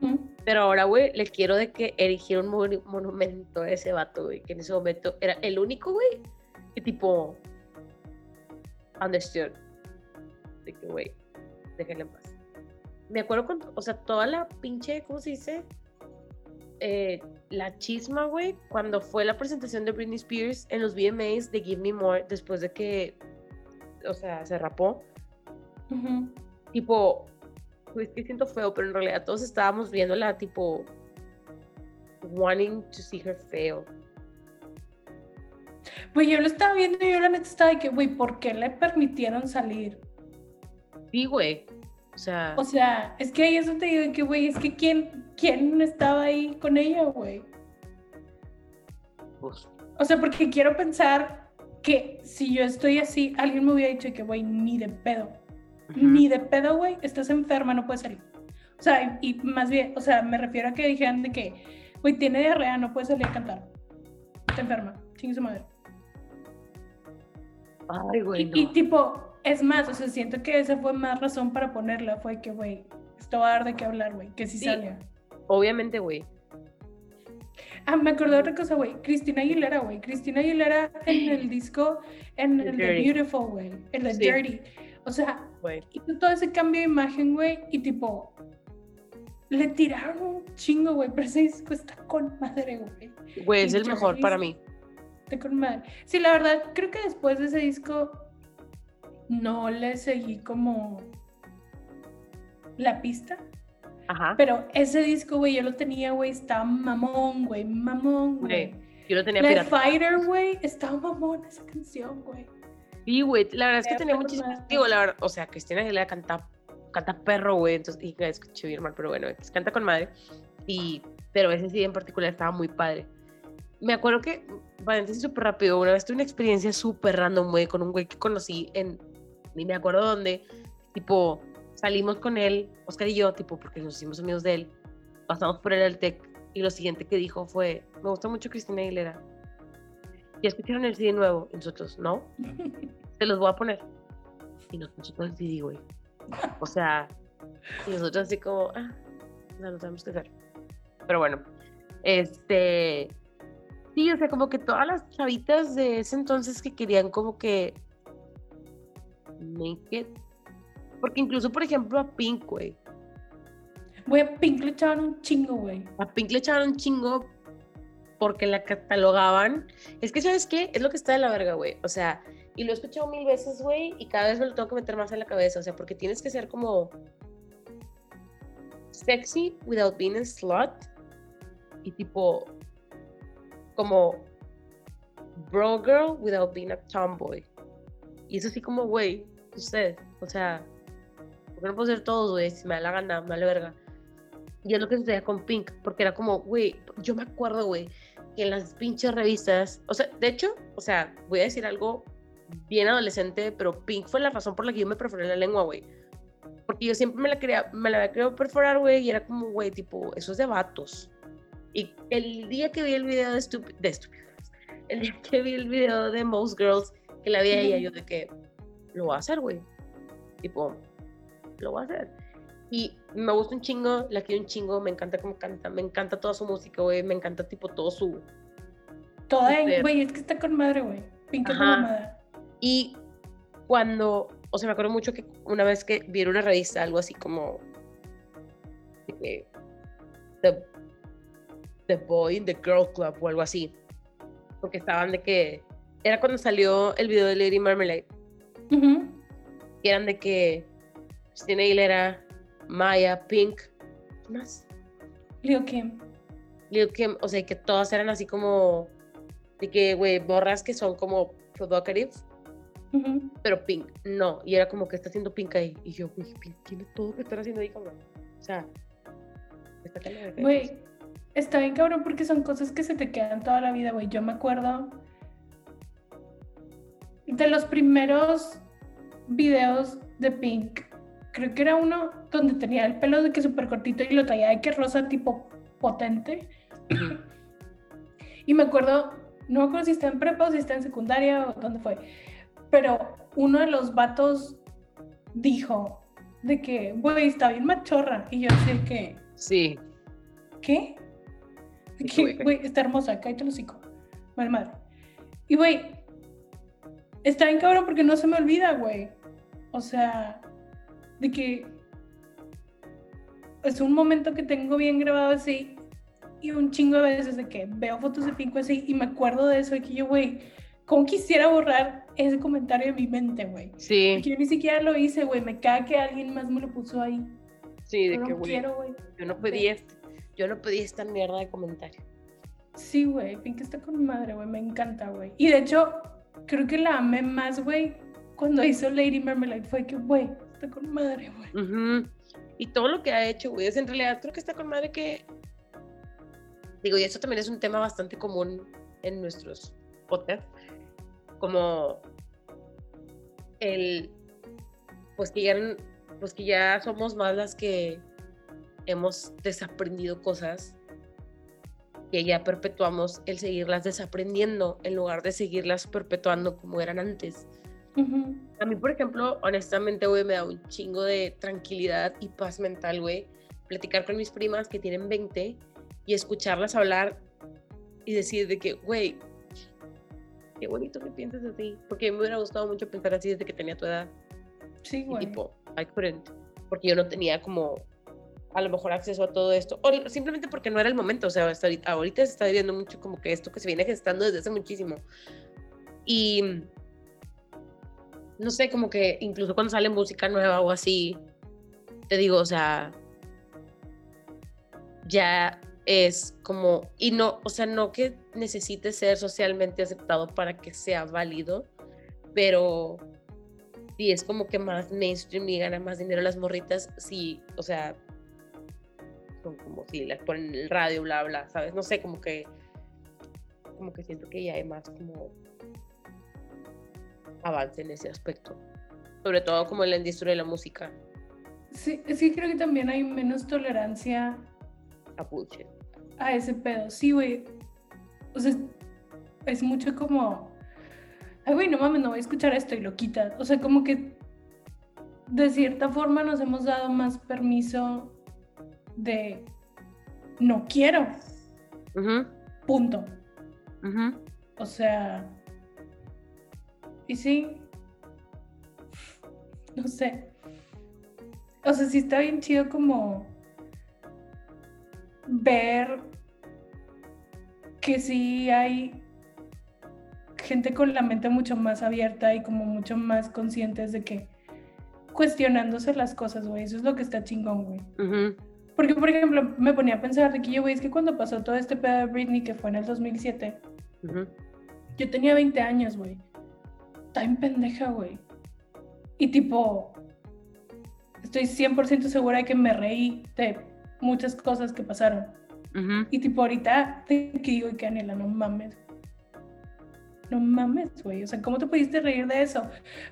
¿Mm? Pero ahora, güey, le quiero de que erigiera un monu- monumento a ese vato, güey. Que en ese momento era el único, güey, que tipo. Understood. De que, güey, déjenle en paz. Me acuerdo con. O sea, toda la pinche. ¿Cómo se dice? Eh, la chisma, güey, cuando fue la presentación de Britney Spears en los VMAs de Give Me More, después de que. O sea, se rapó Ujú. tipo, pues que siento feo, pero en realidad todos estábamos viéndola tipo wanting to see her fail. Pues yo lo estaba viendo y yo la neta estaba de que, güey, ¿por qué le permitieron salir? Sí, güey. O sea, O sea, es que ahí eso te digo que, güey, es que ¿quién, quién estaba ahí con ella, güey? pues, O sea, porque quiero pensar que si yo estoy así, alguien me hubiera dicho que, güey, ni de pedo. Ujú. Ni de pedo, güey, estás enferma, no puedes salir. O sea, y, y más bien, o sea, me refiero a que dijeran de que, güey, tiene diarrea, no puede salir a cantar. Está enferma, chingue su madre. Ay, güey. Y, y no. tipo, es más, o sea, siento que esa fue más razón para ponerla, fue que, güey, esto va a dar de qué hablar, güey, que si Sí. salga. Obviamente, güey. Ah, me acordé de otra cosa, güey. Cristina Aguilera, güey. Cristina Aguilera en el disco, en el de. Beautiful, güey. En el Sí. Dirty. O sea, hizo todo ese cambio de imagen, güey, y tipo, le tiraron un chingo, güey, pero ese disco está con madre, güey. Güey, es el mejor para mí. Está con madre. Sí, la verdad, creo que después de ese disco no le seguí como la pista, Ajá. pero ese disco, güey, yo lo tenía, güey, estaba mamón, güey, mamón, güey. Yo lo tenía pirata. Fighter, güey, estaba mamón esa canción, güey. Sí, güey. La verdad es que tenía muchísimo. Digo, la verdad, o sea, Cristina Aguilera canta, canta perro, güey. Entonces, y que escuché bien mal, pero bueno, canta con madre. Y, pero ese sí en particular estaba muy padre. Me acuerdo que, paréntesis súper rápido, una vez tuve una experiencia súper random, güey, con un güey que conocí en, ni me acuerdo dónde, tipo, salimos con él, Oscar y yo, tipo, porque nos hicimos amigos de él, pasamos por el Altec, y lo siguiente que dijo fue, me gusta mucho Cristina Aguilera. ¿Ya escucharon el CD nuevo? Y nosotros, no, te los voy a poner. Y nos puso todo el CD, güey. O sea, y nosotros así como, ah, no lo tenemos que hacer. Pero bueno, este, sí, o sea, como que todas las chavitas de ese entonces que querían como que make it. Porque incluso, por ejemplo, a Pink, güey. Güey, a Pink le echaban un chingo, güey. A Pink le echaron un chingo porque la catalogaban. Es que, ¿sabes qué? Es lo que está de la verga, güey. O sea, y lo he escuchado mil veces, güey, y cada vez me lo tengo que meter más en la cabeza. O sea, porque tienes que ser como sexy without being a slut. Y tipo, como bro girl without being a tomboy. Y eso así como, güey, usted, o sea, ¿por qué no puedo ser todos, güey? Si me da la gana, me vale verga. Y es lo que sucedía con Pink, porque era como, güey, yo me acuerdo, güey, que en las pinches revistas, o sea, de hecho, o sea, voy a decir algo bien adolescente, pero Pink fue la razón por la que yo me perforé la lengua, güey. Porque yo siempre me la quería, me la había querido perforar, güey, y era como, güey, tipo, eso es de vatos. Y el día que vi el video de, Stupi- de Stupid Girls, el día que vi el video de Most Girls, que la vi a ella, yo de que, lo voy a hacer, güey. Tipo, lo voy a hacer. Y me gusta un chingo, la quiero un chingo, me encanta cómo canta, me encanta toda su música, güey, me encanta tipo todo su... Toda, Súper. güey, es que está con madre, güey. Una mamada. Y cuando, o sea, me acuerdo mucho que una vez que vi en una revista algo así como que, the, the Boy in the Girl Club o algo así, porque estaban de que, era cuando salió el video de Lady Marmalade, Ujú. que eran de que Christina Aguilera, Maya, Pink, ¿qué más? Lil Kim. Lil Kim, o sea, que todas eran así como, de que, güey, borras que son como provocative, pero Pink no. Y era como que está haciendo Pink ahí. Y yo, güey, Pink tiene todo que estar haciendo ahí, cabrón. O sea, está Güey, está bien cabrón porque son cosas que se te quedan toda la vida, güey. Yo me acuerdo de los primeros videos de Pink. Creo que era uno donde tenía el pelo de que súper cortito y lo traía de que rosa tipo potente. Y me acuerdo no me acuerdo si está en prepa o si está en secundaria o dónde fue, pero uno de los vatos dijo de que, güey, está bien machorra. Y yo sé que, Sí. ¿qué? Que, güey. güey, está hermosa, cállate el hocico. Mal madre. Y, güey, está bien cabrón porque no se me olvida, güey. O sea, de que es un momento que tengo bien grabado así y un chingo de veces de que veo fotos de Pinko así y me acuerdo de eso y que yo, güey, ¿cómo quisiera borrar ese comentario de mi mente, güey? Sí, Porque yo ni siquiera lo hice, güey. Me caga que alguien más me lo puso ahí. sí, de Yo que, no güey, quiero, güey. yo no pedí este, yo no pedí esta mierda de comentario. Sí, güey, Pink está con madre, güey, me encanta, güey. Y de hecho, creo que la amé más, güey, cuando hizo Lady Marmalade. Fue que, güey, está con madre, güey. Ujú. Y todo lo que ha hecho, güey, es en realidad creo que está con madre que. Digo, y esto también es un tema bastante común en nuestros podcasts, como el. Pues que ya, pues que ya somos más las que hemos desaprendido cosas que ya perpetuamos el seguirlas desaprendiendo en lugar de seguirlas perpetuando como eran antes. Ujú. A mí, por ejemplo, honestamente, güey, me da un chingo de tranquilidad y paz mental, güey, platicar con mis primas que tienen 20 y escucharlas hablar y decir de que, güey, qué bonito que pienses así. Porque me hubiera gustado mucho pensar así desde que tenía tu edad. Sí, Y güey. tipo, I couldn't. Porque yo no tenía como a lo mejor acceso a todo esto. O simplemente porque no era el momento. O sea, hasta ahorita, ahorita se está viviendo mucho como que esto que se viene gestando desde hace muchísimo. Y no sé, como que incluso cuando sale música nueva o así, te digo, o sea, ya es como, y no, o sea, no que necesite ser socialmente aceptado para que sea válido, pero sí es como que más mainstream y gana más dinero las morritas, sí, o sea, son como si las ponen en el radio, bla, bla, ¿sabes? No sé, como que, como que siento que ya hay más como avance en ese aspecto, sobre todo como en la industria de la música, Sí, sí, creo que también hay menos tolerancia a ese pedo. Sí, güey. O sea, es mucho como, ay, güey, no mames, no voy a escuchar esto y lo quitas. O sea, como que de cierta forma nos hemos dado más permiso de no quiero, punto. O sea, y sí, no sé. O sea, sí está bien chido como ver que sí hay gente con la mente mucho más abierta y como mucho más conscientes de que cuestionándose las cosas, güey. Eso es lo que está chingón, güey. Porque, por ejemplo, me ponía a pensar de que yo, güey, es que cuando pasó todo este pedo de Britney, que fue en el 2007, ujú. yo tenía 20 años, güey. Está en pendeja, güey. Y tipo, estoy 100% segura de que me reí de muchas cosas que pasaron. Ujú. Y tipo, ahorita que digo, que Anela, no mames. No mames, güey. O sea, ¿cómo te pudiste reír de eso?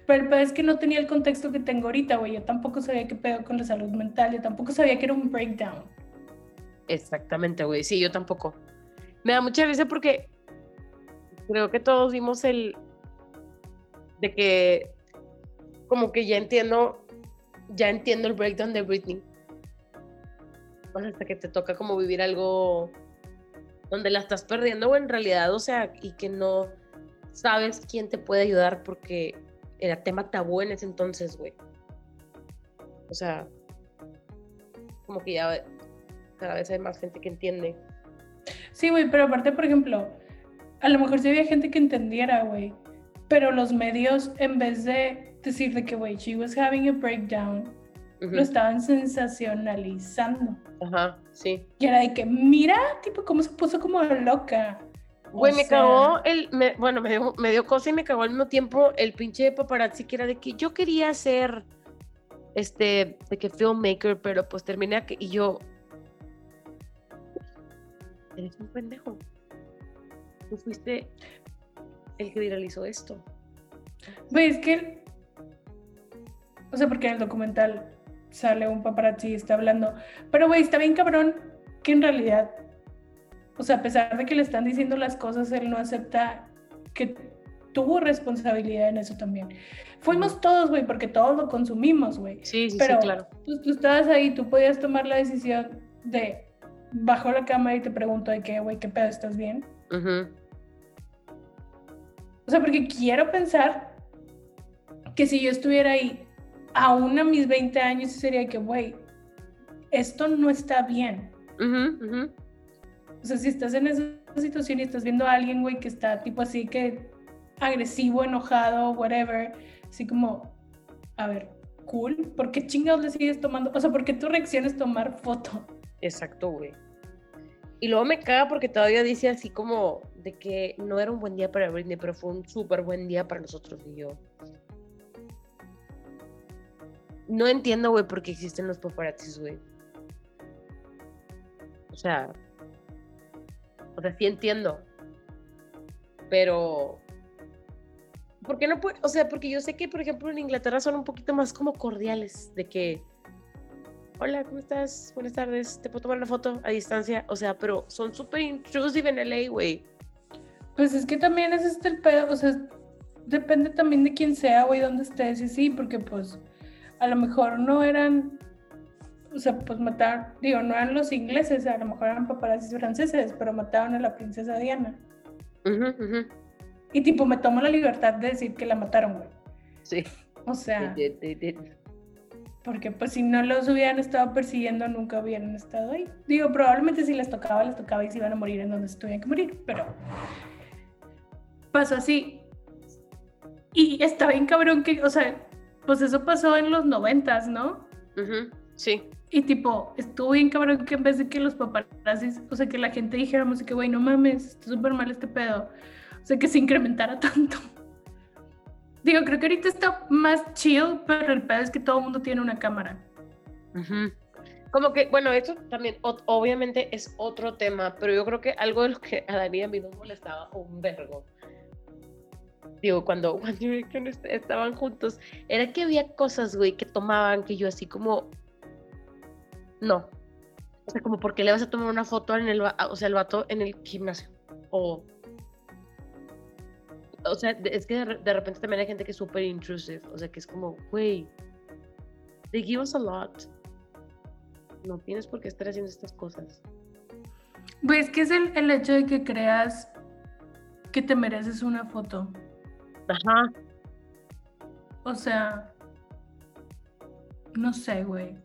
Pero el pedo es que no tenía el contexto que tengo ahorita, güey. Yo tampoco sabía qué pedo con la salud mental. Yo tampoco sabía que era un breakdown. Exactamente, güey. Sí, yo tampoco. Me da mucha risa porque creo que todos vimos el de que como que ya entiendo, ya entiendo el breakdown de Britney. Hasta que te toca como vivir algo donde la estás perdiendo o en realidad, o sea, y que no sabes quién te puede ayudar porque era tema tabú en ese entonces, güey. O sea, como que ya cada vez hay más gente que entiende. Sí, güey, pero aparte, por ejemplo, a lo mejor sí había gente que entendiera, güey. Pero los medios, en vez de decir de que, güey, she was having a breakdown, lo estaban sensacionalizando. Ajá, sí. Y era de que, mira, tipo, cómo se puso como loca. O Güey, me sea, cagó el. me- bueno, me dio, me dio cosa y me cagó al mismo tiempo el pinche paparazzi que era de que yo quería ser. Este, de que filmmaker, pero pues terminé aquí y yo. Eres un pendejo. Tú fuiste el que viralizó esto. Güey, es que. O sea, porque en el documental sale un paparazzi y está hablando. Pero, güey, está bien cabrón que en realidad o sea, a pesar de que le están diciendo las cosas, él no acepta que tuvo responsabilidad en eso también. Fuimos todos, güey, porque todos lo consumimos, güey. Sí, sí, Pero sí, claro. tú, tú estabas ahí, tú podías tomar la decisión de bajo la cama y te pregunto de qué, güey, qué pedo, ¿estás bien? O sea, porque quiero pensar que si yo estuviera ahí, aún a mis 20 años, sería que, güey, esto no está bien. Ujú, ujú. O sea, si estás en esa situación y estás viendo a alguien, güey, que está tipo así que agresivo, enojado, whatever, así como, a ver, cool, ¿por qué chingados le sigues tomando? O sea, ¿por qué tu reacción es tomar foto? Exacto, güey. Y luego me caga porque todavía dice así como de que no era un buen día para Britney, pero fue un súper buen día para nosotros y yo. No entiendo, güey, por qué existen los paparazzis, güey. O sea, o sea, sí entiendo. Pero, ¿por qué no puede? O sea, porque yo sé que, por ejemplo, en Inglaterra son un poquito más como cordiales, de que, hola, ¿cómo estás? Buenas tardes, ¿te puedo tomar una foto a distancia? O sea, pero son súper intrusive en LA, güey. Pues es que también es el pedo, o sea, depende también de quién sea, güey, dónde estés y sí, porque pues a lo mejor no eran, o sea, pues matar, digo, no eran los ingleses, a lo mejor eran paparazzis franceses, pero mataron a la princesa Diana. Ujú. Y tipo, me tomo la libertad de decir que la mataron, güey. Sí. O sea, porque pues si no los hubieran estado persiguiendo, nunca hubieran estado ahí. Digo, probablemente si les tocaba, les tocaba y se iban a morir en donde se tuvieran que morir, pero pasó así. Y está bien cabrón que, o sea, pues eso pasó en los noventas, ¿no? ujú, Sí. Y tipo, estuvo bien cabrón que en vez de que los paparazzis, o sea, que la gente dijéramos que, güey, no mames, está súper mal este pedo. O sea, que se incrementara tanto. Digo, creo que ahorita está más chill, pero el pedo es que todo el mundo tiene una cámara. Como que, bueno, esto también obviamente es otro tema, pero yo creo que algo de lo que a Dani a mí nos molestaba un vergo, digo, cuando One estaban juntos, era que había cosas, güey, que tomaban que yo así como, no. O sea, como, ¿por qué le vas a tomar una foto en el, o sea, el vato en el gimnasio? O, o sea, es que de, re- de repente también hay gente que es súper intrusive, o sea, que es como, güey, they give us a lot no tienes por qué estar haciendo estas cosas. Pues que es el, el hecho de que creas que te mereces una foto. Ajá. O sea, no sé, güey.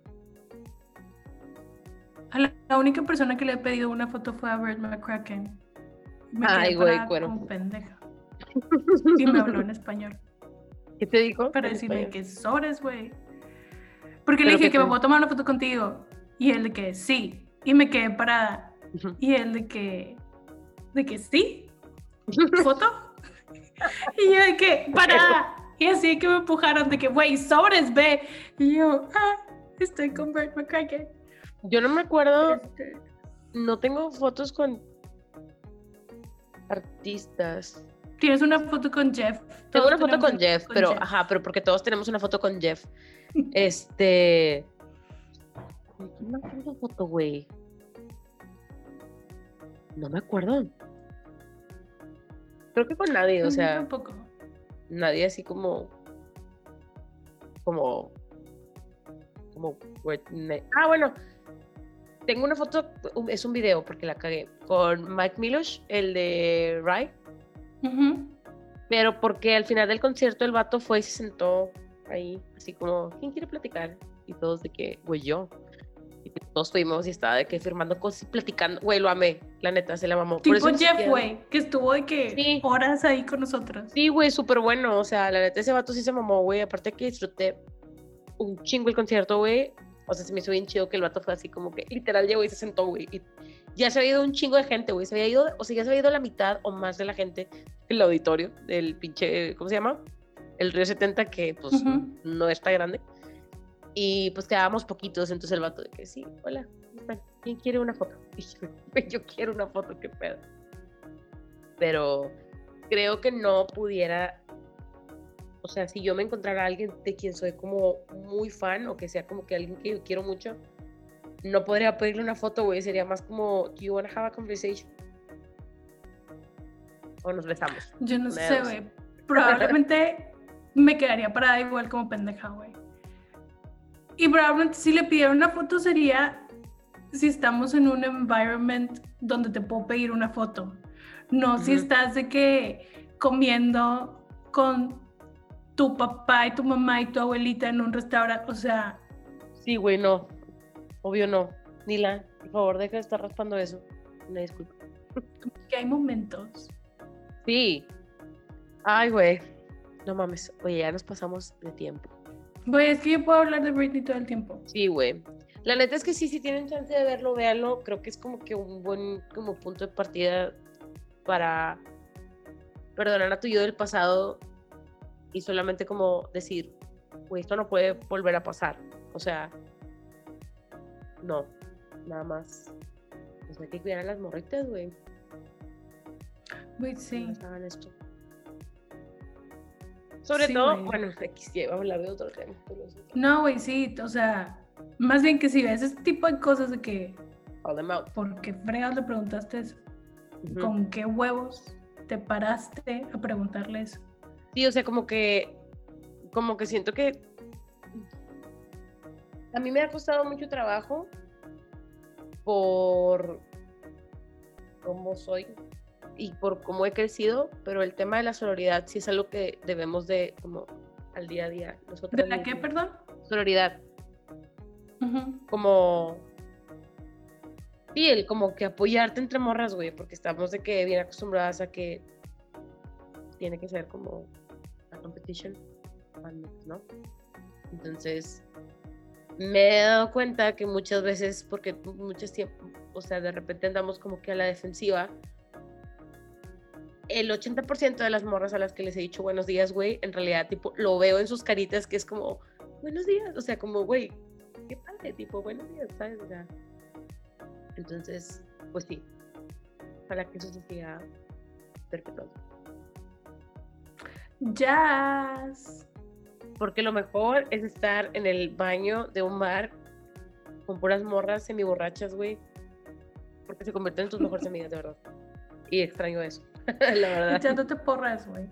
A la, la única persona que le he pedido una foto fue a Bert McCracken. Me Ay, güey, cuero. como pendeja. Y me habló en español. ¿Qué te digo? Para decirme español. que sobres, güey. Porque le dije que me te- puedo tomar una foto contigo. Y él de que sí. Y me quedé parada. Y él de que. De que sí. ¿Foto? y yo de que, parada. Y así que me empujaron de que, güey, sobres, ve. Y yo, ah, estoy con Bert McCracken. Yo no me acuerdo, Este, no tengo fotos con artistas. Tienes una foto con Jeff. Tengo una foto con Jeff, pero Jeff. ajá, pero porque todos tenemos una foto con Jeff. Este. ¿Con quién más tengo foto, güey? No me acuerdo. Creo que con nadie, o Yo sea, tampoco. nadie así como. Como. Como. Ah, bueno. Tengo una foto, es un video porque la cagué, con Mike Milosh, el de Rai, Ujú. pero porque al final del concierto el vato fue y se sentó ahí, así como, ¿quién quiere platicar? Y todos de que, güey, yo. Y todos fuimos y estaba de que firmando cosas y platicando, güey, lo amé, la neta, se la mamó. Tipo Jeff, güey, que estuvo de que Sí. horas ahí con nosotros. Sí, güey, súper bueno. O sea, la neta, ese vato sí se mamó, güey. Aparte que disfruté un chingo el concierto, güey. O sea, se me hizo bien chido que el vato fue así como que literal llegó y se sentó, güey. Y ya se había ido un chingo de gente, güey. Se había ido, o sea, ya se había ido la mitad o más de la gente del auditorio del pinche, ¿cómo se llama? El Río 70, que pues Ujú. no está grande. Y pues quedábamos poquitos, entonces el vato de que sí, hola. ¿quién quiere una foto? Y yo, "Güey, yo quiero una foto, qué pedo. Pero creo que no pudiera, o sea, si yo me encontrara a alguien de quien soy como muy fan o que sea como que alguien que yo quiero mucho, no podría pedirle una foto, güey, sería más como, do you wanna have a conversation? O nos besamos. Yo no Me sé, güey. Probablemente me quedaría parada igual como pendeja, güey. Y probablemente si le pidiera una foto sería si estamos en un environment donde te puedo pedir una foto. No si estás de que comiendo con tu papá y tu mamá y tu abuelita en un restaurante. O sea, Sí, güey, no. Obvio no. Nila, por favor, deja de estar raspando eso. Una disculpa. que hay momentos. Sí. Ay, güey. No mames. Oye, ya nos pasamos de tiempo. Güey, es que yo puedo hablar de Britney todo el tiempo. Sí, güey. La neta es que sí, si tienen chance de verlo, véanlo. Creo que es como que un buen como punto de partida para perdonar a tu yo del pasado y solamente como decir, güey, esto no puede volver a pasar. O sea, no, nada más. Pues hay que cuidar a las morritas, güey. Güey, que sí. no hagan esto. Sobre Sí, todo, bueno, X lleva a hablar de otro tema. sí. No, güey, sí. O sea, más bien que si ves ese tipo de cosas de que, Call them out. ¿por qué fregas le preguntaste eso? ¿Con qué huevos te paraste a preguntarle eso? Sí, o sea, como que, como que siento que a mí me ha costado mucho trabajo por cómo soy y por cómo he crecido, pero el tema de la sororidad sí es algo que debemos de, como, al día a día. ¿De Nosotras la qué, perdón? Sororidad, como... Sí, el como que apoyarte entre morras, güey, porque estamos de que bien acostumbradas a que tiene que ser como la competition, ¿no? Entonces, me he dado cuenta que muchas veces, porque muchos tiempos, o sea, de repente andamos como que a la defensiva, el 80% de las morras a las que les he dicho buenos días, güey, en realidad, tipo, lo veo en sus caritas que es como, buenos días, o sea, como, güey, qué padre, tipo, buenos días, ¿sabes? O sea, entonces, pues sí, para que eso se siga perpetuando. Jazz. Porque lo mejor es estar en el baño de un bar con puras morras semi-borrachas, güey. Porque se convierten en tus mejores amigas, de verdad. Y extraño eso, la verdad. Echándote porras, güey.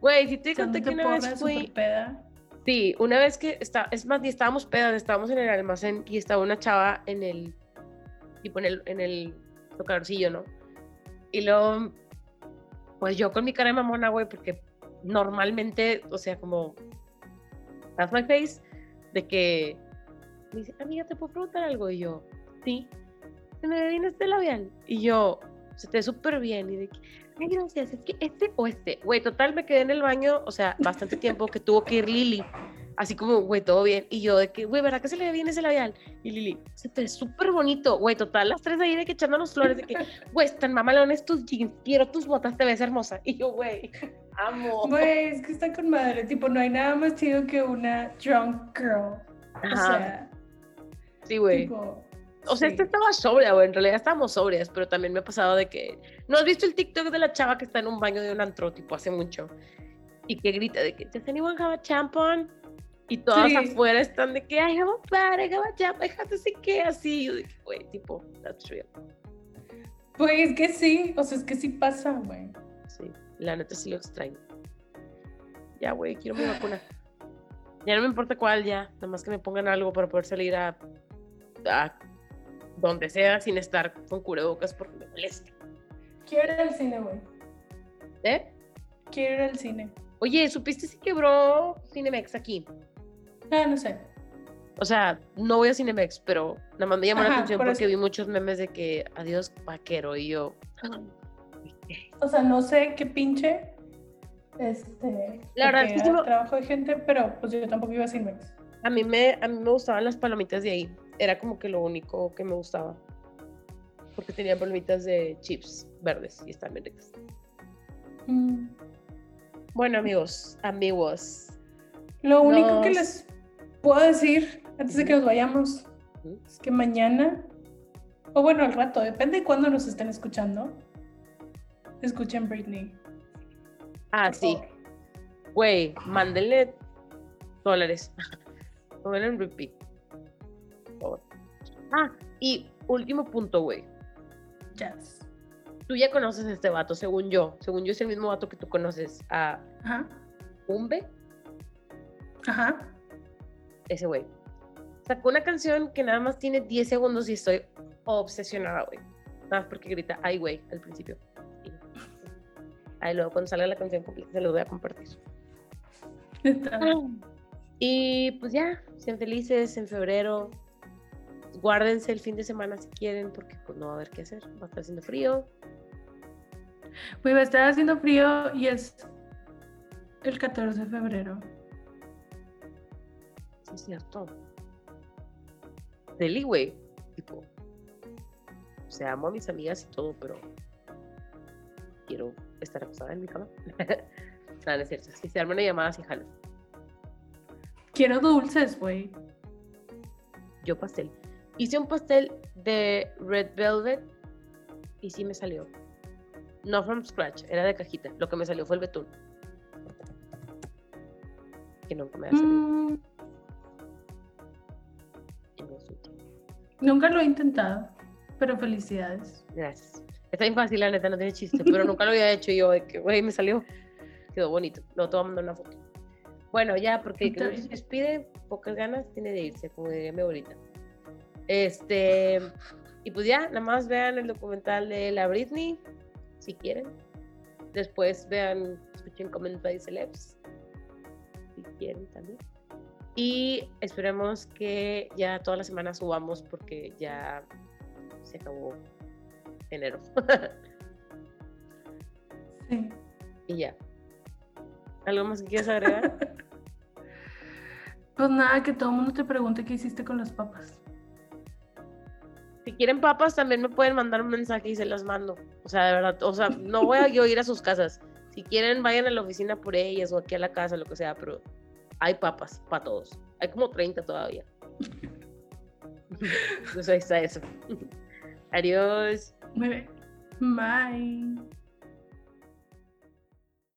Güey, si te conté que una porras vez fui... peda. Sí, una vez que está, es más, ni estábamos pedas, estábamos en el almacén y estaba una chava en el, tipo en el, en el tocadorcillo, ¿no? Y luego, pues yo con mi cara de mamona, güey, porque normalmente, o sea, como, that's my face, de que me dice, amiga, ¿te puedo preguntar algo? Y yo, sí, se me ve bien este labial. Y yo, se te ve súper bien. Y de que, ay, gracias, es que este o este. Güey, total, me quedé en el baño, o sea, bastante tiempo que tuvo que ir Lili. Así como, güey, todo bien. Y yo de que, güey, ¿verdad que se le ve bien ese labial? Y Lili, se te ve súper bonito. Güey, total, las tres ahí de que echándonos flores, de que, güey, están mamalones tus jeans, quiero tus botas, te ves hermosa. Y yo, güey, amo. Güey, es que está con madre. Tipo, no hay nada más chido que una drunk girl. O Ajá, sea, sí, güey. O sea, sí. esta estaba sobria, güey. En realidad estábamos sobrias, pero también me ha pasado de que. ¿No has visto el TikTok de la chava que está en un baño de un antro, tipo, hace mucho? Y que grita de que, ¿Does anyone have a tampon? Y todas Sí. afuera están de que, I have a pad, I have a tampon, I have to see qué, así. Yo que, güey, tipo, that's real. Güey, es que sí. O sea, es que sí pasa, güey. Sí, la neta sí lo extraño. Ya, güey, quiero mi vacuna. Ya no me importa cuál, ya. Nada más que me pongan algo para poder salir a, a donde sea sin estar con cubrebocas porque me molesta. Quiero ir al cine, güey. ¿Eh? Quiero ir al cine. Oye, ¿supiste si quebró Cinemex aquí? Ah, no sé. O sea, no voy a Cinemex, pero nada más me llamó la atención por porque eso. vi muchos memes de que adiós vaquero y yo. O sea, no sé qué pinche. Este. La verdad es que me- trabajo de gente, pero pues yo tampoco iba a Cinemex. A mí me, a mí me gustaban las palomitas de ahí. Era como que lo único que me gustaba. Porque tenían palomitas de chips verdes y están bien ricas. Mm. Bueno, amigos, amigos. Lo único que les puedo decir antes de que nos vayamos es que mañana, o bueno, al rato, depende de cuándo nos estén escuchando, escuchen Britney. Ah, sí. Güey, mándenle dólares. Pónganle en repeat. Por favor. Ah, y último punto, güey. Jazz. tú ya conoces a este vato, según yo. Según yo es el mismo vato que tú conoces a Ajá. Umbe, Ajá. Ese güey. Sacó una canción que nada más tiene 10 segundos y estoy obsesionada, güey. Nada más porque grita, ay, güey, al principio. Y- Ahí luego cuando salga la canción completa se los voy a compartir. Está- Y pues ya, sean felices en febrero. Guárdense el fin de semana si quieren, porque pues no va a haber qué hacer. Va a estar haciendo frío. Güey, va a estar haciendo frío y es el 14 de febrero. Sí, es cierto. Deli, güey. Tipo. O sea, amo a mis amigas y todo, pero quiero estar acostada en mi cama. no, no es cierto. Si se arma una llamada, sí jalo. Quiero dulces, güey. Yo pastel. Hice un pastel de Red Velvet y sí me salió. No from scratch, era de cajita. Lo que me salió fue el betún. Que nunca me ha salido. Mm, Nunca lo he intentado, pero felicidades. Gracias. Está bien fácil, la neta, no tiene chiste, pero nunca lo había hecho y yo de que, güey, me salió. Quedó bonito. No te voy a mandar una foto. Bueno, ya, porque que no se despide, pocas ganas tiene de irse, como diría mi abuelita. Este, y pues ya, nada más vean el documental de la Britney, si quieren. Después vean, escuchen Comment by Celebs, si quieren también. Y esperemos que ya todas las semanas subamos porque ya se acabó enero. Sí. y ya. ¿Algo más que quieras agregar? Pues nada, que todo el mundo te pregunte qué hiciste con las papas. si quieren papas, también me pueden mandar un mensaje y se las mando. O sea, de verdad, o sea, no voy a yo ir a sus casas. Si quieren, vayan a la oficina por ellas o aquí a la casa, lo que sea, pero hay papas para todos. Hay como 30 todavía. Pues ahí está eso. Adiós. Muy bien. Bye.